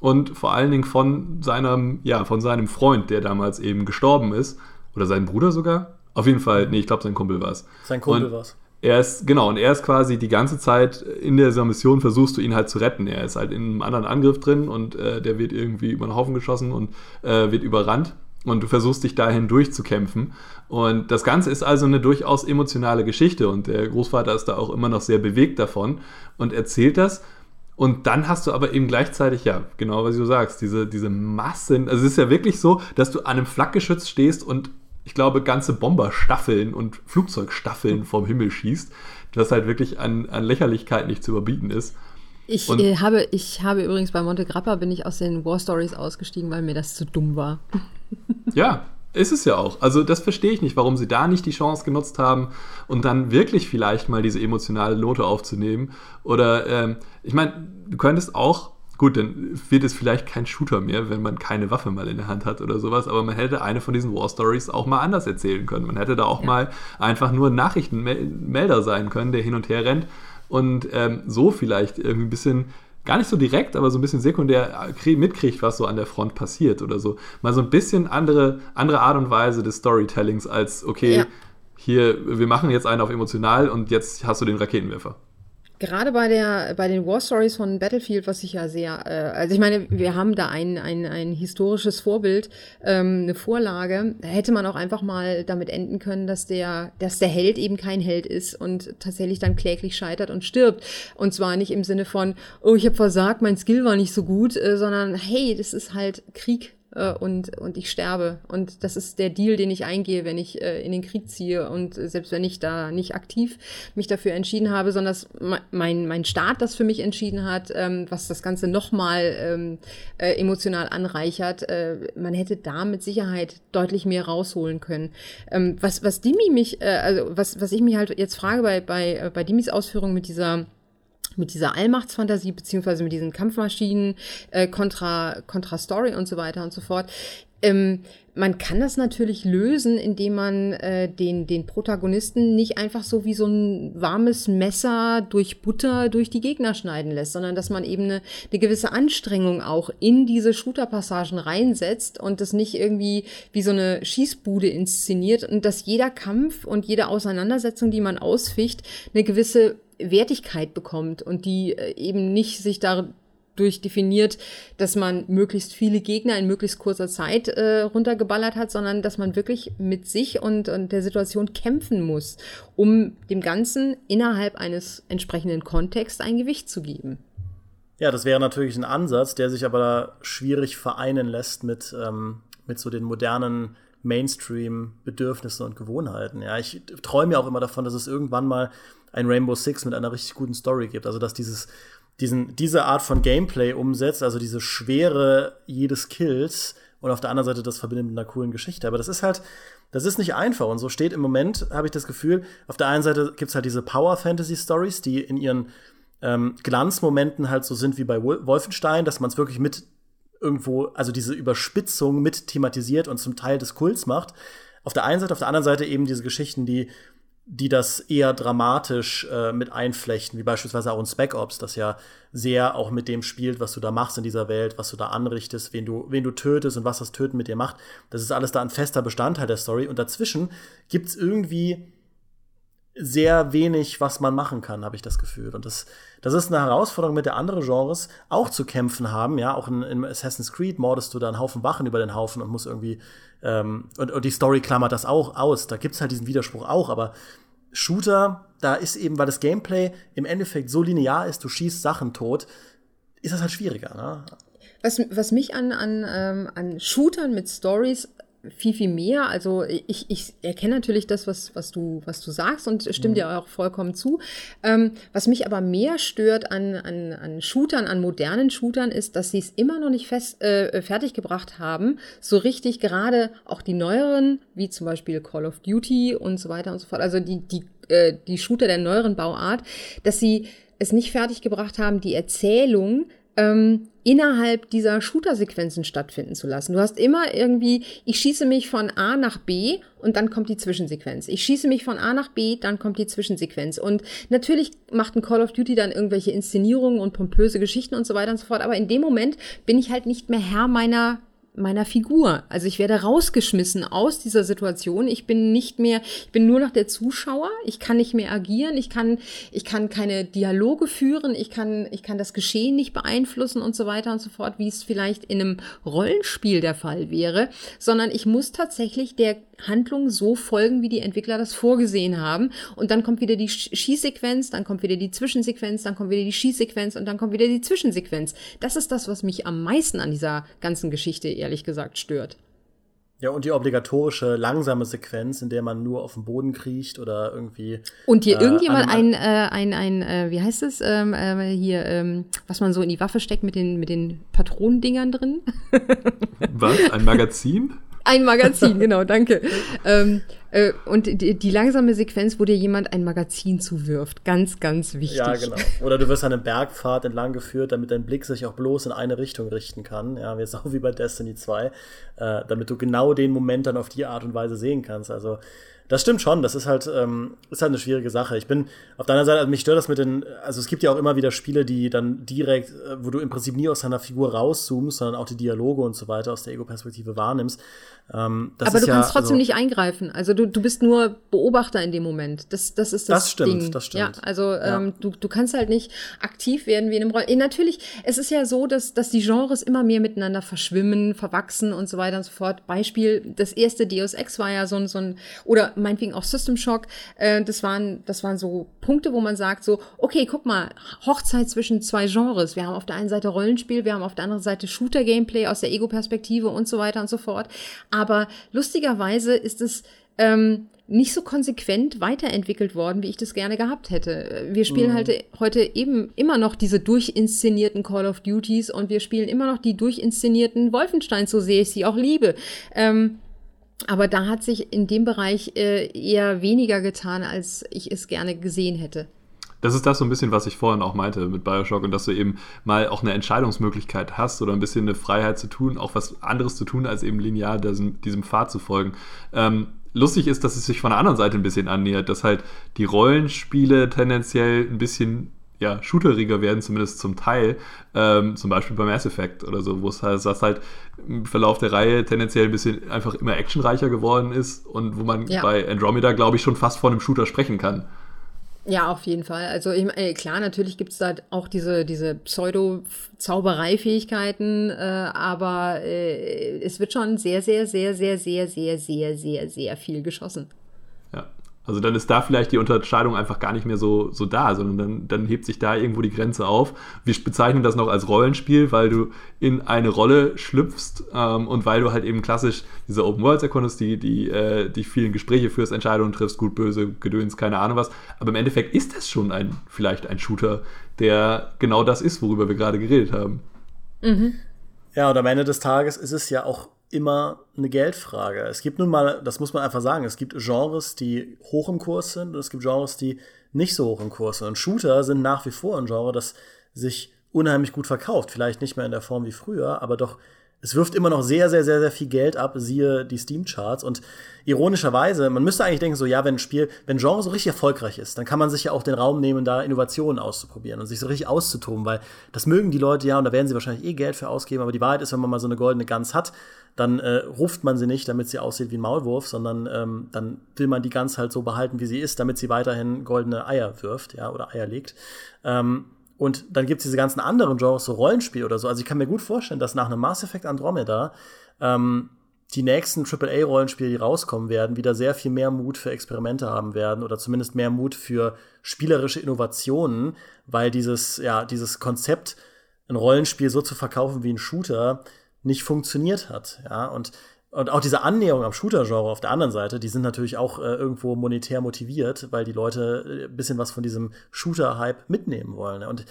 und vor allen Dingen von seinem, ja, von seinem Freund, der damals eben gestorben ist. Oder sein Bruder sogar. Auf jeden Fall, nee, ich glaube, sein Kumpel war es. Sein Kumpel war es. Er ist, genau, und er ist quasi die ganze Zeit in dieser Mission versuchst du ihn halt zu retten. Er ist halt in einem anderen Angriff drin und äh, der wird irgendwie über den Haufen geschossen und äh, wird überrannt. Und du versuchst dich dahin durchzukämpfen. Und das Ganze ist also eine durchaus emotionale Geschichte. Und der Großvater ist da auch immer noch sehr bewegt davon und erzählt das. Und dann hast du aber eben gleichzeitig, ja, genau was du sagst, diese, diese Massen. Also es ist ja wirklich so, dass du an einem Flakgeschütz stehst und ich glaube, ganze Bomberstaffeln und Flugzeugstaffeln vom Himmel schießt, das halt wirklich an, an Lächerlichkeit nicht zu überbieten ist. Ich, äh, habe, ich habe übrigens bei Monte Grappa bin ich aus den War Stories ausgestiegen, weil mir das zu dumm war. Ja, ist es ja auch. Also das verstehe ich nicht, warum sie da nicht die Chance genutzt haben und dann wirklich vielleicht mal diese emotionale Note aufzunehmen. Oder ähm, ich meine, du könntest auch Gut, dann wird es vielleicht kein Shooter mehr, wenn man keine Waffe mal in der Hand hat oder sowas, aber man hätte eine von diesen War Stories auch mal anders erzählen können. Man hätte da auch ja. mal einfach nur Nachrichtenmelder sein können, der hin und her rennt und ähm, so vielleicht irgendwie ein bisschen gar nicht so direkt, aber so ein bisschen sekundär mitkriegt, was so an der Front passiert oder so. Mal so ein bisschen andere, andere Art und Weise des Storytellings als, okay, ja. hier, wir machen jetzt einen auf emotional und jetzt hast du den Raketenwerfer. Gerade bei der, bei den War Stories von Battlefield, was ich ja sehr, äh, also ich meine, wir haben da ein, ein, ein historisches Vorbild, ähm, eine Vorlage. Da hätte man auch einfach mal damit enden können, dass der, dass der Held eben kein Held ist und tatsächlich dann kläglich scheitert und stirbt. Und zwar nicht im Sinne von, oh, ich habe versagt, mein Skill war nicht so gut, äh, sondern hey, das ist halt Krieg äh, und, und ich sterbe. Und das ist der Deal, den ich eingehe, wenn ich äh, in den Krieg ziehe. Und selbst wenn ich da nicht aktiv mich dafür entschieden habe, sondern dass mein, mein Staat das für mich entschieden hat, ähm, was das Ganze nochmal ähm, äh, emotional anreichert, äh, man hätte da mit Sicherheit deutlich mehr rausholen können. Ähm, was, was Dimi mich, äh, also was, was ich mich halt jetzt frage bei, bei, äh, bei Dimis Ausführung mit dieser mit dieser Allmachtsfantasie beziehungsweise mit diesen Kampfmaschinen äh, kontra, kontra Story und so weiter und so fort. Ähm, man kann das natürlich lösen, indem man äh, den, den Protagonisten nicht einfach so wie so ein warmes Messer durch Butter durch die Gegner schneiden lässt, sondern dass man eben eine, eine gewisse Anstrengung auch in diese Shooter-Passagen reinsetzt und das nicht irgendwie wie so eine Schießbude inszeniert und dass jeder Kampf und jede Auseinandersetzung, die man ausficht, eine gewisse Wertigkeit bekommt und die äh, eben nicht sich dadurch definiert, dass man möglichst viele Gegner in möglichst kurzer Zeit äh, runtergeballert hat, sondern dass man wirklich mit sich und, und der Situation kämpfen muss, um dem Ganzen innerhalb eines entsprechenden Kontexts ein Gewicht zu geben. Ja, das wäre natürlich ein Ansatz, der sich aber schwierig vereinen lässt mit, ähm, mit so den modernen Mainstream-Bedürfnissen und Gewohnheiten. Ja, ich träume ja auch immer davon, dass es irgendwann mal ein Rainbow Six mit einer richtig guten Story gibt. Also dass dieses, diesen, diese Art von Gameplay umsetzt, also diese Schwere jedes Kills und auf der anderen Seite das verbindet mit einer coolen Geschichte. Aber das ist halt, das ist nicht einfach. Und so steht im Moment, habe ich das Gefühl, auf der einen Seite gibt es halt diese Power-Fantasy-Stories, die in ihren ähm, Glanzmomenten halt so sind wie bei Wolfenstein, dass man es wirklich mit irgendwo, also diese Überspitzung mit thematisiert und zum Teil des Kults macht. Auf der einen Seite, auf der anderen Seite eben diese Geschichten, die die das eher dramatisch äh, mit einflechten, wie beispielsweise auch in Spec Ops, das ja sehr auch mit dem spielt, was du da machst in dieser Welt, was du da anrichtest, wen du, wen du tötest und was das Töten mit dir macht. Das ist alles da ein fester Bestandteil der Story. Und dazwischen gibt's irgendwie sehr wenig, was man machen kann, habe ich das Gefühl. Und das, das ist eine Herausforderung, mit der andere Genres auch zu kämpfen haben. Ja, auch in, in Assassin's Creed mordest du da einen Haufen Wachen über den Haufen und musst irgendwie ähm, und, und die Story klammert das auch aus. Da gibt's halt diesen Widerspruch auch, aber Shooter, da ist eben, weil das Gameplay im Endeffekt so linear ist, du schießt Sachen tot, ist das halt schwieriger. Ne? Was, was mich an, an, ähm, an Shootern mit Stories viel, viel mehr. Also ich, ich erkenne natürlich das, was, was, du, was du sagst und stimme mhm. dir auch vollkommen zu. Ähm, was mich aber mehr stört an, an, an Shootern, an modernen Shootern, ist, dass sie es immer noch nicht fest, äh, fertiggebracht haben, so richtig gerade auch die neueren, wie zum Beispiel Call of Duty und so weiter und so fort, also die, die, äh, die Shooter der neueren Bauart, dass sie es nicht fertiggebracht haben, die Erzählung ähm, innerhalb dieser Shooter-Sequenzen stattfinden zu lassen. Du hast immer irgendwie, ich schieße mich von A nach B und dann kommt die Zwischensequenz. Ich schieße mich von A nach B, dann kommt die Zwischensequenz. Und natürlich macht ein Call of Duty dann irgendwelche Inszenierungen und pompöse Geschichten und so weiter und so fort. Aber in dem Moment bin ich halt nicht mehr Herr meiner meiner Figur. Also ich werde rausgeschmissen aus dieser Situation. Ich bin nicht mehr, ich bin nur noch der Zuschauer. Ich kann nicht mehr agieren. Ich kann, ich kann keine Dialoge führen. Ich kann, ich kann das Geschehen nicht beeinflussen und so weiter und so fort, wie es vielleicht in einem Rollenspiel der Fall wäre, sondern ich muss tatsächlich der Handlung so folgen, wie die Entwickler das vorgesehen haben. Und dann kommt wieder die Schießsequenz, dann kommt wieder die Zwischensequenz, dann kommt wieder die Schießsequenz und dann kommt wieder die Zwischensequenz. Das ist das, was mich am meisten an dieser ganzen Geschichte ehrlich gesagt stört. Ja, und die obligatorische langsame Sequenz, in der man nur auf dem Boden kriecht oder irgendwie. Und dir äh, irgendjemand ein, äh, ein, ein, äh, wie heißt es, ähm, äh, hier, ähm, was man so in die Waffe steckt mit den, mit den Patronendingern drin? was? Ein Magazin? Ein Magazin, (laughs) genau, danke. ähm, äh, und die, die, langsame Sequenz, wo dir jemand ein Magazin zuwirft. Ganz, ganz wichtig. Ja, genau. Oder du wirst an einem Bergpfad entlang geführt, damit dein Blick sich auch bloß in eine Richtung richten kann. Ja, jetzt (laughs) auch wie bei Destiny 2. Äh, damit du genau den Moment dann auf die Art und Weise sehen kannst. Also, das stimmt schon, das ist halt, ähm, ist halt eine schwierige Sache. Ich bin auf deiner Seite, also mich stört das mit den, also es gibt ja auch immer wieder Spiele, die dann direkt, äh, wo du im Prinzip nie aus deiner Figur rauszoomst, sondern auch die Dialoge und so weiter aus der Ego-Perspektive wahrnimmst. Ähm, Aber du ja, kannst trotzdem also, nicht eingreifen. Also du, du bist nur Beobachter in dem Moment. Das, das ist das, das stimmt, Ding. Das stimmt. Ja, also ja. Ähm, du, du kannst halt nicht aktiv werden wie in einem Roll. Äh, natürlich, es ist ja so, dass, dass die Genres immer mehr miteinander verschwimmen, verwachsen und so weiter und so fort. Beispiel, das erste Deus Ex war ja so ein, so ein oder meinetwegen auch System Shock, äh, das, waren, das waren so Punkte, wo man sagt so, okay, guck mal, Hochzeit zwischen zwei Genres. Wir haben auf der einen Seite Rollenspiel, wir haben auf der anderen Seite Shooter-Gameplay aus der Ego-Perspektive und so weiter und so fort. Aber lustigerweise ist es ähm, nicht so konsequent weiterentwickelt worden, wie ich das gerne gehabt hätte. Wir spielen mhm. halt heute eben immer noch diese durchinszenierten Call of Duties und wir spielen immer noch die durchinszenierten Wolfenstein, so sehr ich sie auch liebe. Ähm, aber da hat sich in dem Bereich äh, eher weniger getan, als ich es gerne gesehen hätte. Das ist das so ein bisschen, was ich vorhin auch meinte mit Bioshock und dass du eben mal auch eine Entscheidungsmöglichkeit hast oder ein bisschen eine Freiheit zu tun, auch was anderes zu tun, als eben linear diesem, diesem Pfad zu folgen. Ähm, lustig ist, dass es sich von der anderen Seite ein bisschen annähert, dass halt die Rollenspiele tendenziell ein bisschen ja, shooteriger werden, zumindest zum Teil. Ähm, zum Beispiel bei Mass Effect oder so, wo es halt, das halt im Verlauf der Reihe tendenziell ein bisschen einfach immer actionreicher geworden ist und wo man ja. bei Andromeda, glaube ich, schon fast von einem Shooter sprechen kann. Ja, auf jeden Fall. Also ich, äh, klar, natürlich gibt's da auch diese, diese Pseudo-Zaubereifähigkeiten, äh, aber äh, es wird schon sehr, sehr, sehr, sehr, sehr, sehr, sehr, sehr, sehr viel geschossen. Also dann ist da vielleicht die Unterscheidung einfach gar nicht mehr so, so da, sondern dann, dann hebt sich da irgendwo die Grenze auf. Wir bezeichnen das noch als Rollenspiel, weil du in eine Rolle schlüpfst ähm, und weil du halt eben klassisch diese Open Worlds erkundest, die, die, äh, die vielen Gespräche führst, Entscheidungen triffst, gut, böse, Gedöns, keine Ahnung was. Aber im Endeffekt ist das schon ein, vielleicht ein Shooter, der genau das ist, worüber wir gerade geredet haben. Mhm. Ja, und am Ende des Tages ist es ja auch immer eine Geldfrage. Es gibt nun mal, das muss man einfach sagen, es gibt Genres, die hoch im Kurs sind und es gibt Genres, die nicht so hoch im Kurs sind. Und Shooter sind nach wie vor ein Genre, das sich unheimlich gut verkauft. Vielleicht nicht mehr in der Form wie früher, aber doch es wirft immer noch sehr, sehr, sehr, sehr viel Geld ab, siehe die Steam-Charts. Und ironischerweise, man müsste eigentlich denken, so, ja, wenn ein Spiel, wenn ein Genre so richtig erfolgreich ist, dann kann man sich ja auch den Raum nehmen, da Innovationen auszuprobieren und sich so richtig auszutoben, weil das mögen die Leute ja und da werden sie wahrscheinlich eh Geld für ausgeben. Aber die Wahrheit ist, wenn man mal so eine goldene Gans hat, dann äh, ruft man sie nicht, damit sie aussieht wie ein Maulwurf, sondern ähm, dann will man die Gans halt so behalten, wie sie ist, damit sie weiterhin goldene Eier wirft, ja, oder Eier legt. Ähm, und dann gibt es diese ganzen anderen Genres, so Rollenspiel oder so. Also ich kann mir gut vorstellen, dass nach einem Mass Effect Andromeda ähm, die nächsten AAA-Rollenspiele, die rauskommen werden, wieder sehr viel mehr Mut für Experimente haben werden oder zumindest mehr Mut für spielerische Innovationen, weil dieses, ja, dieses Konzept, ein Rollenspiel so zu verkaufen wie ein Shooter, nicht funktioniert hat. Ja, und und auch diese Annäherung am Shooter-Genre auf der anderen Seite, die sind natürlich auch äh, irgendwo monetär motiviert, weil die Leute ein äh, bisschen was von diesem Shooter-Hype mitnehmen wollen. Und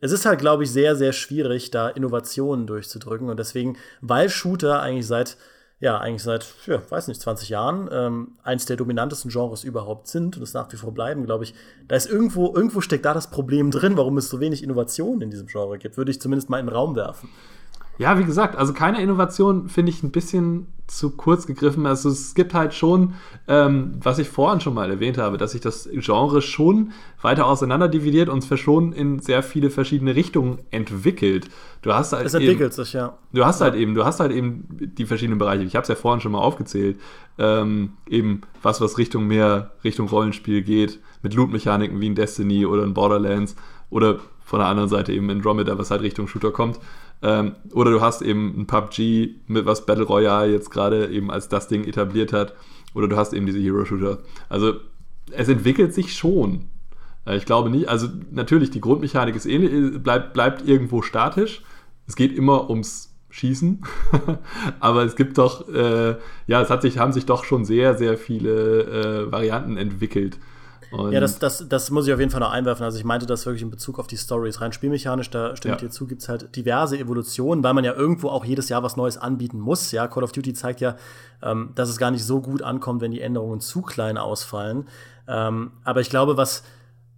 es ist halt, glaube ich, sehr, sehr schwierig, da Innovationen durchzudrücken. Und deswegen, weil Shooter eigentlich seit, ja, eigentlich seit, ja, weiß nicht, 20 Jahren ähm, eins der dominantesten Genres überhaupt sind und es nach wie vor bleiben, glaube ich, da ist irgendwo, irgendwo steckt da das Problem drin, warum es so wenig Innovationen in diesem Genre gibt, würde ich zumindest mal in den Raum werfen. Ja, wie gesagt, also keine Innovation finde ich ein bisschen zu kurz gegriffen. Also es gibt halt schon, ähm, was ich vorhin schon mal erwähnt habe, dass sich das Genre schon weiter auseinander dividiert und schon in sehr viele verschiedene Richtungen entwickelt. Du hast halt es entwickelt eben, sich, ja. Du hast halt eben, du hast halt eben die verschiedenen Bereiche. Ich habe es ja vorhin schon mal aufgezählt. Ähm, eben was, was Richtung mehr Richtung Rollenspiel geht, mit Loot-Mechaniken wie in Destiny oder in Borderlands oder von der anderen Seite eben Andromeda, was halt Richtung Shooter kommt. Ähm, oder du hast eben ein PUBG, mit was Battle Royale jetzt gerade eben als das Ding etabliert hat. Oder du hast eben diese Hero-Shooter. Also es entwickelt sich schon. Äh, ich glaube nicht. Also natürlich, die Grundmechanik ist ähnlich, bleibt, bleibt irgendwo statisch. Es geht immer ums Schießen. (laughs) Aber es gibt doch, äh, ja, es hat sich, haben sich doch schon sehr, sehr viele äh, Varianten entwickelt. Und ja, das, das, das muss ich auf jeden Fall noch einwerfen. Also ich meinte das wirklich in Bezug auf die Stories. Rein spielmechanisch, da stimme ich dir zu, gibt es halt diverse Evolutionen, weil man ja irgendwo auch jedes Jahr was Neues anbieten muss. Ja, Call of Duty zeigt ja, ähm, dass es gar nicht so gut ankommt, wenn die Änderungen zu klein ausfallen. Ähm, aber ich glaube, was,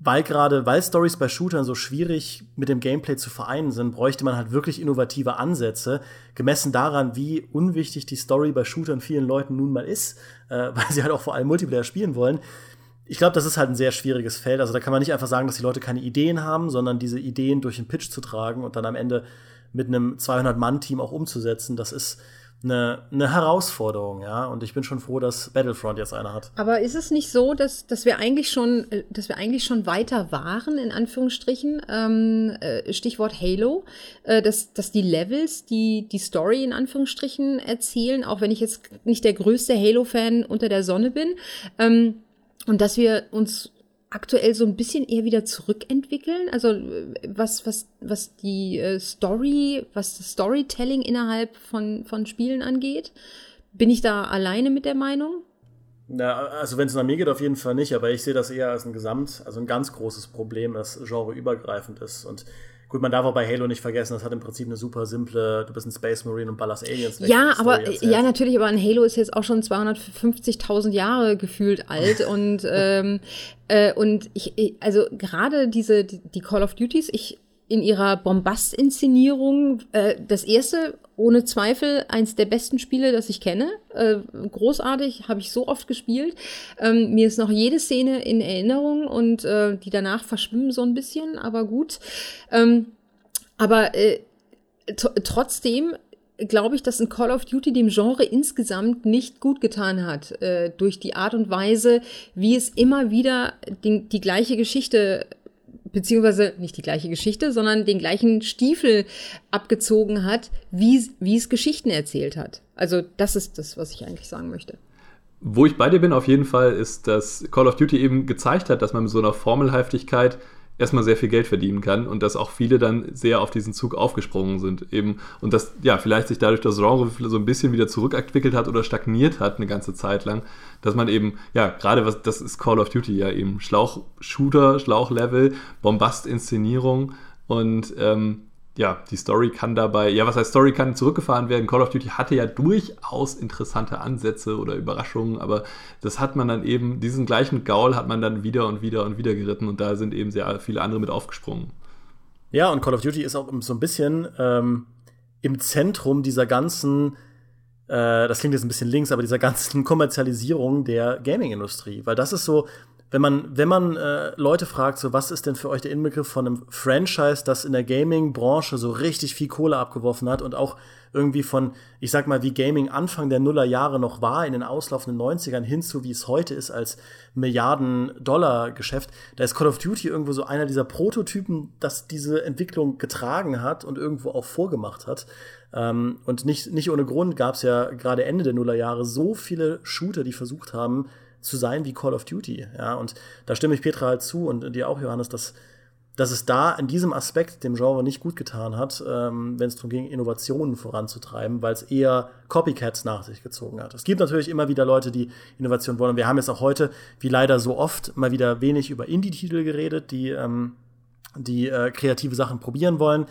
weil gerade, weil Stories bei Shootern so schwierig mit dem Gameplay zu vereinen sind, bräuchte man halt wirklich innovative Ansätze, gemessen daran, wie unwichtig die Story bei Shootern vielen Leuten nun mal ist, äh, (laughs) weil sie halt auch vor allem Multiplayer spielen wollen ich glaube, das ist halt ein sehr schwieriges Feld. Also da kann man nicht einfach sagen, dass die Leute keine Ideen haben, sondern diese Ideen durch den Pitch zu tragen und dann am Ende mit einem 200-Mann-Team auch umzusetzen, das ist eine, eine Herausforderung, ja. Und ich bin schon froh, dass Battlefront jetzt eine hat. Aber ist es nicht so, dass, dass wir eigentlich schon, äh, dass wir eigentlich schon weiter waren, in Anführungsstrichen? Ähm, äh, Stichwort Halo, äh, dass, dass die Levels, die die Story in Anführungsstrichen erzählen, auch wenn ich jetzt nicht der größte Halo-Fan unter der Sonne bin, ähm, und dass wir uns aktuell so ein bisschen eher wieder zurückentwickeln. Also was, was, was die äh, Story, was das Storytelling innerhalb von, von Spielen angeht. Bin ich da alleine mit der Meinung? Na, also wenn es nach mir geht, auf jeden Fall nicht, aber ich sehe das eher als ein Gesamt, also ein ganz großes Problem, das genreübergreifend ist. Und Gut, man darf auch bei Halo nicht vergessen, das hat im Prinzip eine super simple, du bist ein Space Marine und ballerst Aliens weg. Ja, aber ja, natürlich, aber ein Halo ist jetzt auch schon 250.000 Jahre gefühlt alt (laughs) und ähm, äh, und ich, also gerade diese die Call of Duties, ich in ihrer Bombast-Inszenierung äh, das erste, ohne Zweifel, eins der besten Spiele, das ich kenne. Äh, großartig, habe ich so oft gespielt. Ähm, mir ist noch jede Szene in Erinnerung und äh, die danach verschwimmen so ein bisschen, aber gut. Ähm, aber äh, trotzdem glaube ich, dass ein Call of Duty dem Genre insgesamt nicht gut getan hat, äh, durch die Art und Weise, wie es immer wieder die, die gleiche Geschichte beziehungsweise nicht die gleiche Geschichte, sondern den gleichen Stiefel abgezogen hat, wie, wie es Geschichten erzählt hat. Also das ist das, was ich eigentlich sagen möchte. Wo ich bei dir bin auf jeden Fall, ist, dass Call of Duty eben gezeigt hat, dass man mit so einer Formelhaftigkeit erstmal sehr viel Geld verdienen kann und dass auch viele dann sehr auf diesen Zug aufgesprungen sind eben und dass ja vielleicht sich dadurch das Genre so ein bisschen wieder zurückentwickelt hat oder stagniert hat eine ganze Zeit lang, dass man eben ja gerade was das ist Call of Duty ja eben Schlauch Shooter, Schlauchlevel, Bombast Inszenierung und ähm, ja, die Story kann dabei, ja, was heißt Story kann zurückgefahren werden. Call of Duty hatte ja durchaus interessante Ansätze oder Überraschungen, aber das hat man dann eben, diesen gleichen Gaul hat man dann wieder und wieder und wieder geritten und da sind eben sehr viele andere mit aufgesprungen. Ja, und Call of Duty ist auch so ein bisschen ähm, im Zentrum dieser ganzen, äh, das klingt jetzt ein bisschen links, aber dieser ganzen (laughs) Kommerzialisierung der Gaming-Industrie, weil das ist so, wenn man, wenn man äh, Leute fragt, so was ist denn für euch der Inbegriff von einem Franchise, das in der Gaming-Branche so richtig viel Kohle abgeworfen hat und auch irgendwie von, ich sag mal, wie Gaming Anfang der Nullerjahre noch war, in den auslaufenden 90ern hin zu wie es heute ist als Milliarden-Dollar-Geschäft, da ist Call of Duty irgendwo so einer dieser Prototypen, das diese Entwicklung getragen hat und irgendwo auch vorgemacht hat. Ähm, und nicht, nicht ohne Grund gab es ja gerade Ende der Nullerjahre so viele Shooter, die versucht haben, zu sein wie Call of Duty. Ja, und da stimme ich Petra halt zu und dir auch, Johannes, dass, dass es da in diesem Aspekt dem Genre nicht gut getan hat, ähm, wenn es darum ging, Innovationen voranzutreiben, weil es eher Copycats nach sich gezogen hat. Es gibt natürlich immer wieder Leute, die Innovation wollen. Wir haben jetzt auch heute, wie leider so oft, mal wieder wenig über Indie-Titel geredet, die, ähm, die äh, kreative Sachen probieren wollen.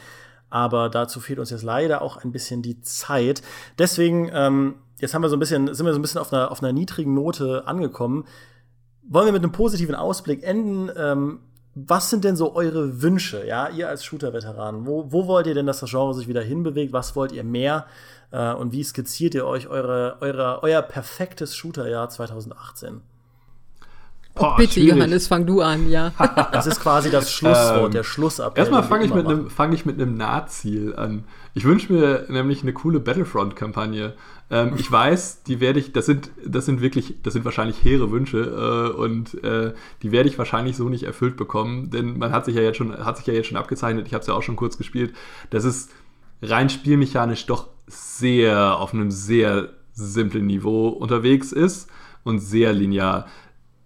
Aber dazu fehlt uns jetzt leider auch ein bisschen die Zeit. Deswegen ähm, jetzt haben wir so ein bisschen, sind wir so ein bisschen auf einer, auf einer niedrigen Note angekommen. Wollen wir mit einem positiven Ausblick enden? Ähm, was sind denn so eure Wünsche, ja, ihr als Shooter-Veteran? Wo, wo wollt ihr denn, dass das Genre sich wieder hinbewegt? Was wollt ihr mehr? Äh, und wie skizziert ihr euch eure, eure, euer perfektes Shooter-Jahr 2018? Boah, bitte, schwierig. Johannes, fang du an, ja. (laughs) das ist quasi das Schlusswort, ähm, der Schlussappell. Erstmal fange ich, mit einem, fang ich mit einem Nahziel an. Ich wünsche mir nämlich eine coole Battlefront-Kampagne. Ähm, ich weiß, die werde ich, das sind, das sind wirklich, das sind wahrscheinlich hehre Wünsche äh, und äh, die werde ich wahrscheinlich so nicht erfüllt bekommen, denn man hat sich ja jetzt schon, hat sich ja jetzt schon abgezeichnet, ich habe es ja auch schon kurz gespielt, das ist rein spielmechanisch doch sehr auf einem sehr simplen Niveau unterwegs ist und sehr linear.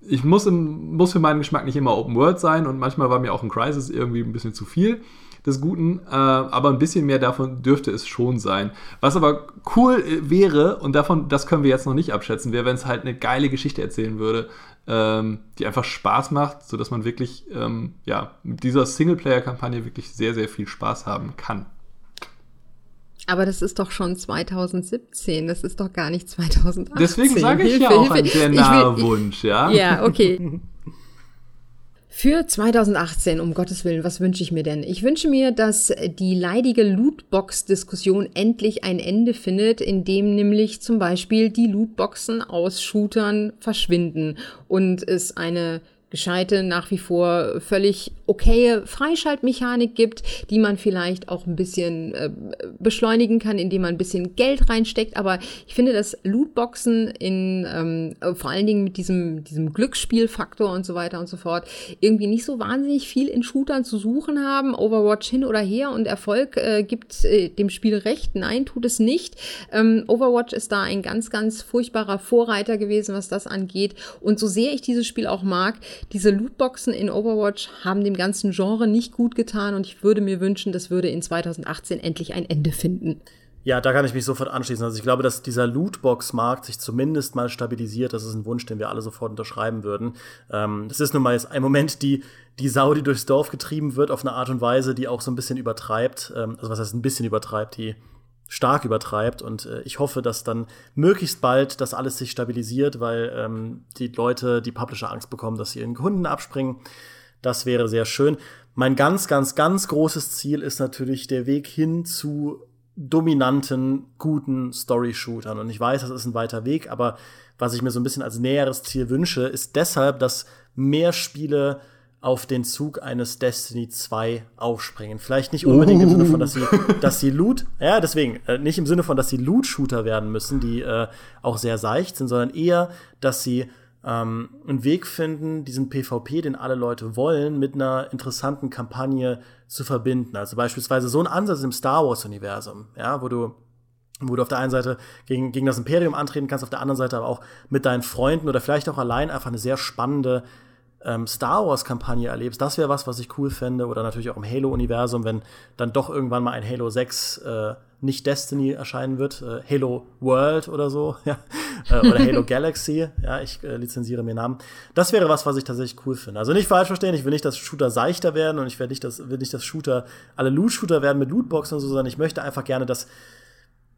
Ich muss, im, muss für meinen Geschmack nicht immer Open World sein und manchmal war mir auch ein Crisis irgendwie ein bisschen zu viel des Guten, äh, aber ein bisschen mehr davon dürfte es schon sein. Was aber cool äh, wäre, und davon, das können wir jetzt noch nicht abschätzen, wäre, wenn es halt eine geile Geschichte erzählen würde, ähm, die einfach Spaß macht, sodass man wirklich ähm, ja, mit dieser Singleplayer-Kampagne wirklich sehr, sehr viel Spaß haben kann. Aber das ist doch schon 2017, das ist doch gar nicht 2018. Deswegen sage ich Hilfe, ja auch Hilfe. ein sehr naher Wunsch, ja? Ja, okay. (laughs) Für 2018, um Gottes Willen, was wünsche ich mir denn? Ich wünsche mir, dass die leidige Lootbox-Diskussion endlich ein Ende findet, indem nämlich zum Beispiel die Lootboxen aus Shootern verschwinden und es eine gescheite, nach wie vor völlig okaye Freischaltmechanik gibt, die man vielleicht auch ein bisschen äh, beschleunigen kann, indem man ein bisschen Geld reinsteckt. Aber ich finde, dass Lootboxen in ähm, vor allen Dingen mit diesem, diesem Glücksspielfaktor und so weiter und so fort irgendwie nicht so wahnsinnig viel in Shootern zu suchen haben. Overwatch hin oder her und Erfolg äh, gibt äh, dem Spiel recht. Nein, tut es nicht. Ähm, Overwatch ist da ein ganz, ganz furchtbarer Vorreiter gewesen, was das angeht. Und so sehr ich dieses Spiel auch mag, diese Lootboxen in Overwatch haben dem ganzen Genre nicht gut getan und ich würde mir wünschen, das würde in 2018 endlich ein Ende finden. Ja, da kann ich mich sofort anschließen. Also ich glaube, dass dieser Lootbox-Markt sich zumindest mal stabilisiert. Das ist ein Wunsch, den wir alle sofort unterschreiben würden. Ähm, das ist nun mal jetzt ein Moment, die, die Sau, die durchs Dorf getrieben wird, auf eine Art und Weise, die auch so ein bisschen übertreibt. Ähm, also was heißt ein bisschen übertreibt, die stark übertreibt. Und äh, ich hoffe, dass dann möglichst bald das alles sich stabilisiert, weil ähm, die Leute, die Publisher Angst bekommen, dass sie ihren Kunden abspringen. Das wäre sehr schön. Mein ganz, ganz, ganz großes Ziel ist natürlich der Weg hin zu dominanten, guten Story-Shootern. Und ich weiß, das ist ein weiter Weg, aber was ich mir so ein bisschen als näheres Ziel wünsche, ist deshalb, dass mehr Spiele auf den Zug eines Destiny 2 aufspringen. Vielleicht nicht unbedingt oh. im Sinne von, dass sie, dass sie Loot, ja, deswegen, äh, nicht im Sinne von, dass sie Loot-Shooter werden müssen, die äh, auch sehr seicht sind, sondern eher, dass sie ähm, einen Weg finden, diesen PvP, den alle Leute wollen, mit einer interessanten Kampagne zu verbinden. Also beispielsweise so ein Ansatz im Star Wars-Universum, ja, wo du wo du auf der einen Seite gegen, gegen das Imperium antreten kannst, auf der anderen Seite aber auch mit deinen Freunden oder vielleicht auch allein einfach eine sehr spannende ähm, Star Wars-Kampagne erlebst, das wäre was, was ich cool fände. Oder natürlich auch im Halo-Universum, wenn dann doch irgendwann mal ein Halo 6 äh, nicht Destiny erscheinen wird, äh, Halo World oder so, (laughs) ja, äh, oder Halo (laughs) Galaxy, ja, ich äh, lizenziere mir Namen. Das wäre was, was ich tatsächlich cool finde. Also nicht falsch verstehen, ich will nicht, dass Shooter seichter werden und ich will nicht, dass, will nicht, dass Shooter alle Loot-Shooter werden mit Lootboxen und so, sondern ich möchte einfach gerne, dass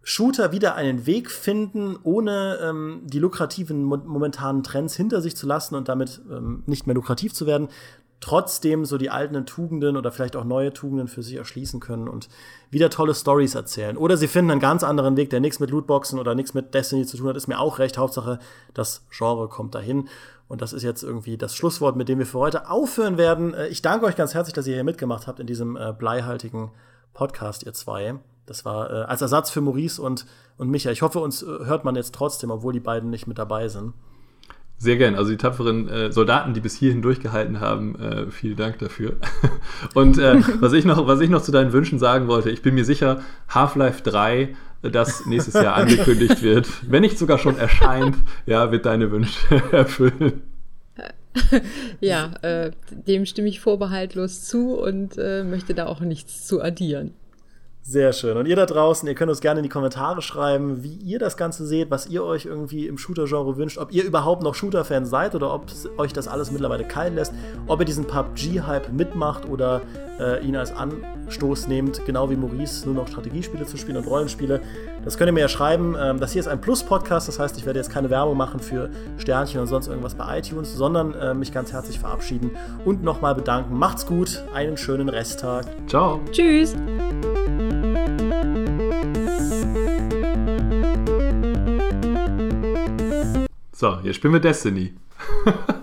Shooter wieder einen Weg finden, ohne ähm, die lukrativen mo momentanen Trends hinter sich zu lassen und damit ähm, nicht mehr lukrativ zu werden, trotzdem so die alten Tugenden oder vielleicht auch neue Tugenden für sich erschließen können und wieder tolle Stories erzählen. Oder sie finden einen ganz anderen Weg, der nichts mit Lootboxen oder nichts mit Destiny zu tun hat, ist mir auch recht. Hauptsache, das Genre kommt dahin. Und das ist jetzt irgendwie das Schlusswort, mit dem wir für heute aufhören werden. Äh, ich danke euch ganz herzlich, dass ihr hier mitgemacht habt in diesem äh, bleihaltigen Podcast, ihr zwei. Das war äh, als Ersatz für Maurice und, und Micha. Ich hoffe, uns äh, hört man jetzt trotzdem, obwohl die beiden nicht mit dabei sind. Sehr gern. Also die tapferen äh, Soldaten, die bis hierhin durchgehalten haben, äh, vielen Dank dafür. (laughs) Und äh, (laughs) was, ich noch, was ich noch zu deinen Wünschen sagen wollte, ich bin mir sicher, Half-Life 3, äh, das nächstes Jahr angekündigt (laughs) wird, wenn nicht sogar schon erscheint, ja, wird deine Wünsche erfüllen. Ja, äh, dem stimme ich vorbehaltlos zu und äh, möchte da auch nichts zu addieren. Sehr schön. Und ihr da draußen, ihr könnt uns gerne in die Kommentare schreiben, wie ihr das Ganze seht, was ihr euch irgendwie im Shooter-Genre wünscht, ob ihr überhaupt noch Shooter-Fans seid oder ob euch das alles mittlerweile kalt lässt, ob ihr diesen PUBG-Hype mitmacht oder äh, ihn als Anstoß nehmt, genau wie Maurice, nur noch Strategiespiele zu spielen und Rollenspiele. Das könnt ihr mir ja schreiben. Ähm, das hier ist ein Plus-Podcast, das heißt, ich werde jetzt keine Werbung machen für Sternchen und sonst irgendwas bei iTunes, sondern äh, mich ganz herzlich verabschieden und nochmal bedanken. Macht's gut, einen schönen Resttag. Ciao. Tschüss. So, jetzt spielen wir Destiny. (laughs)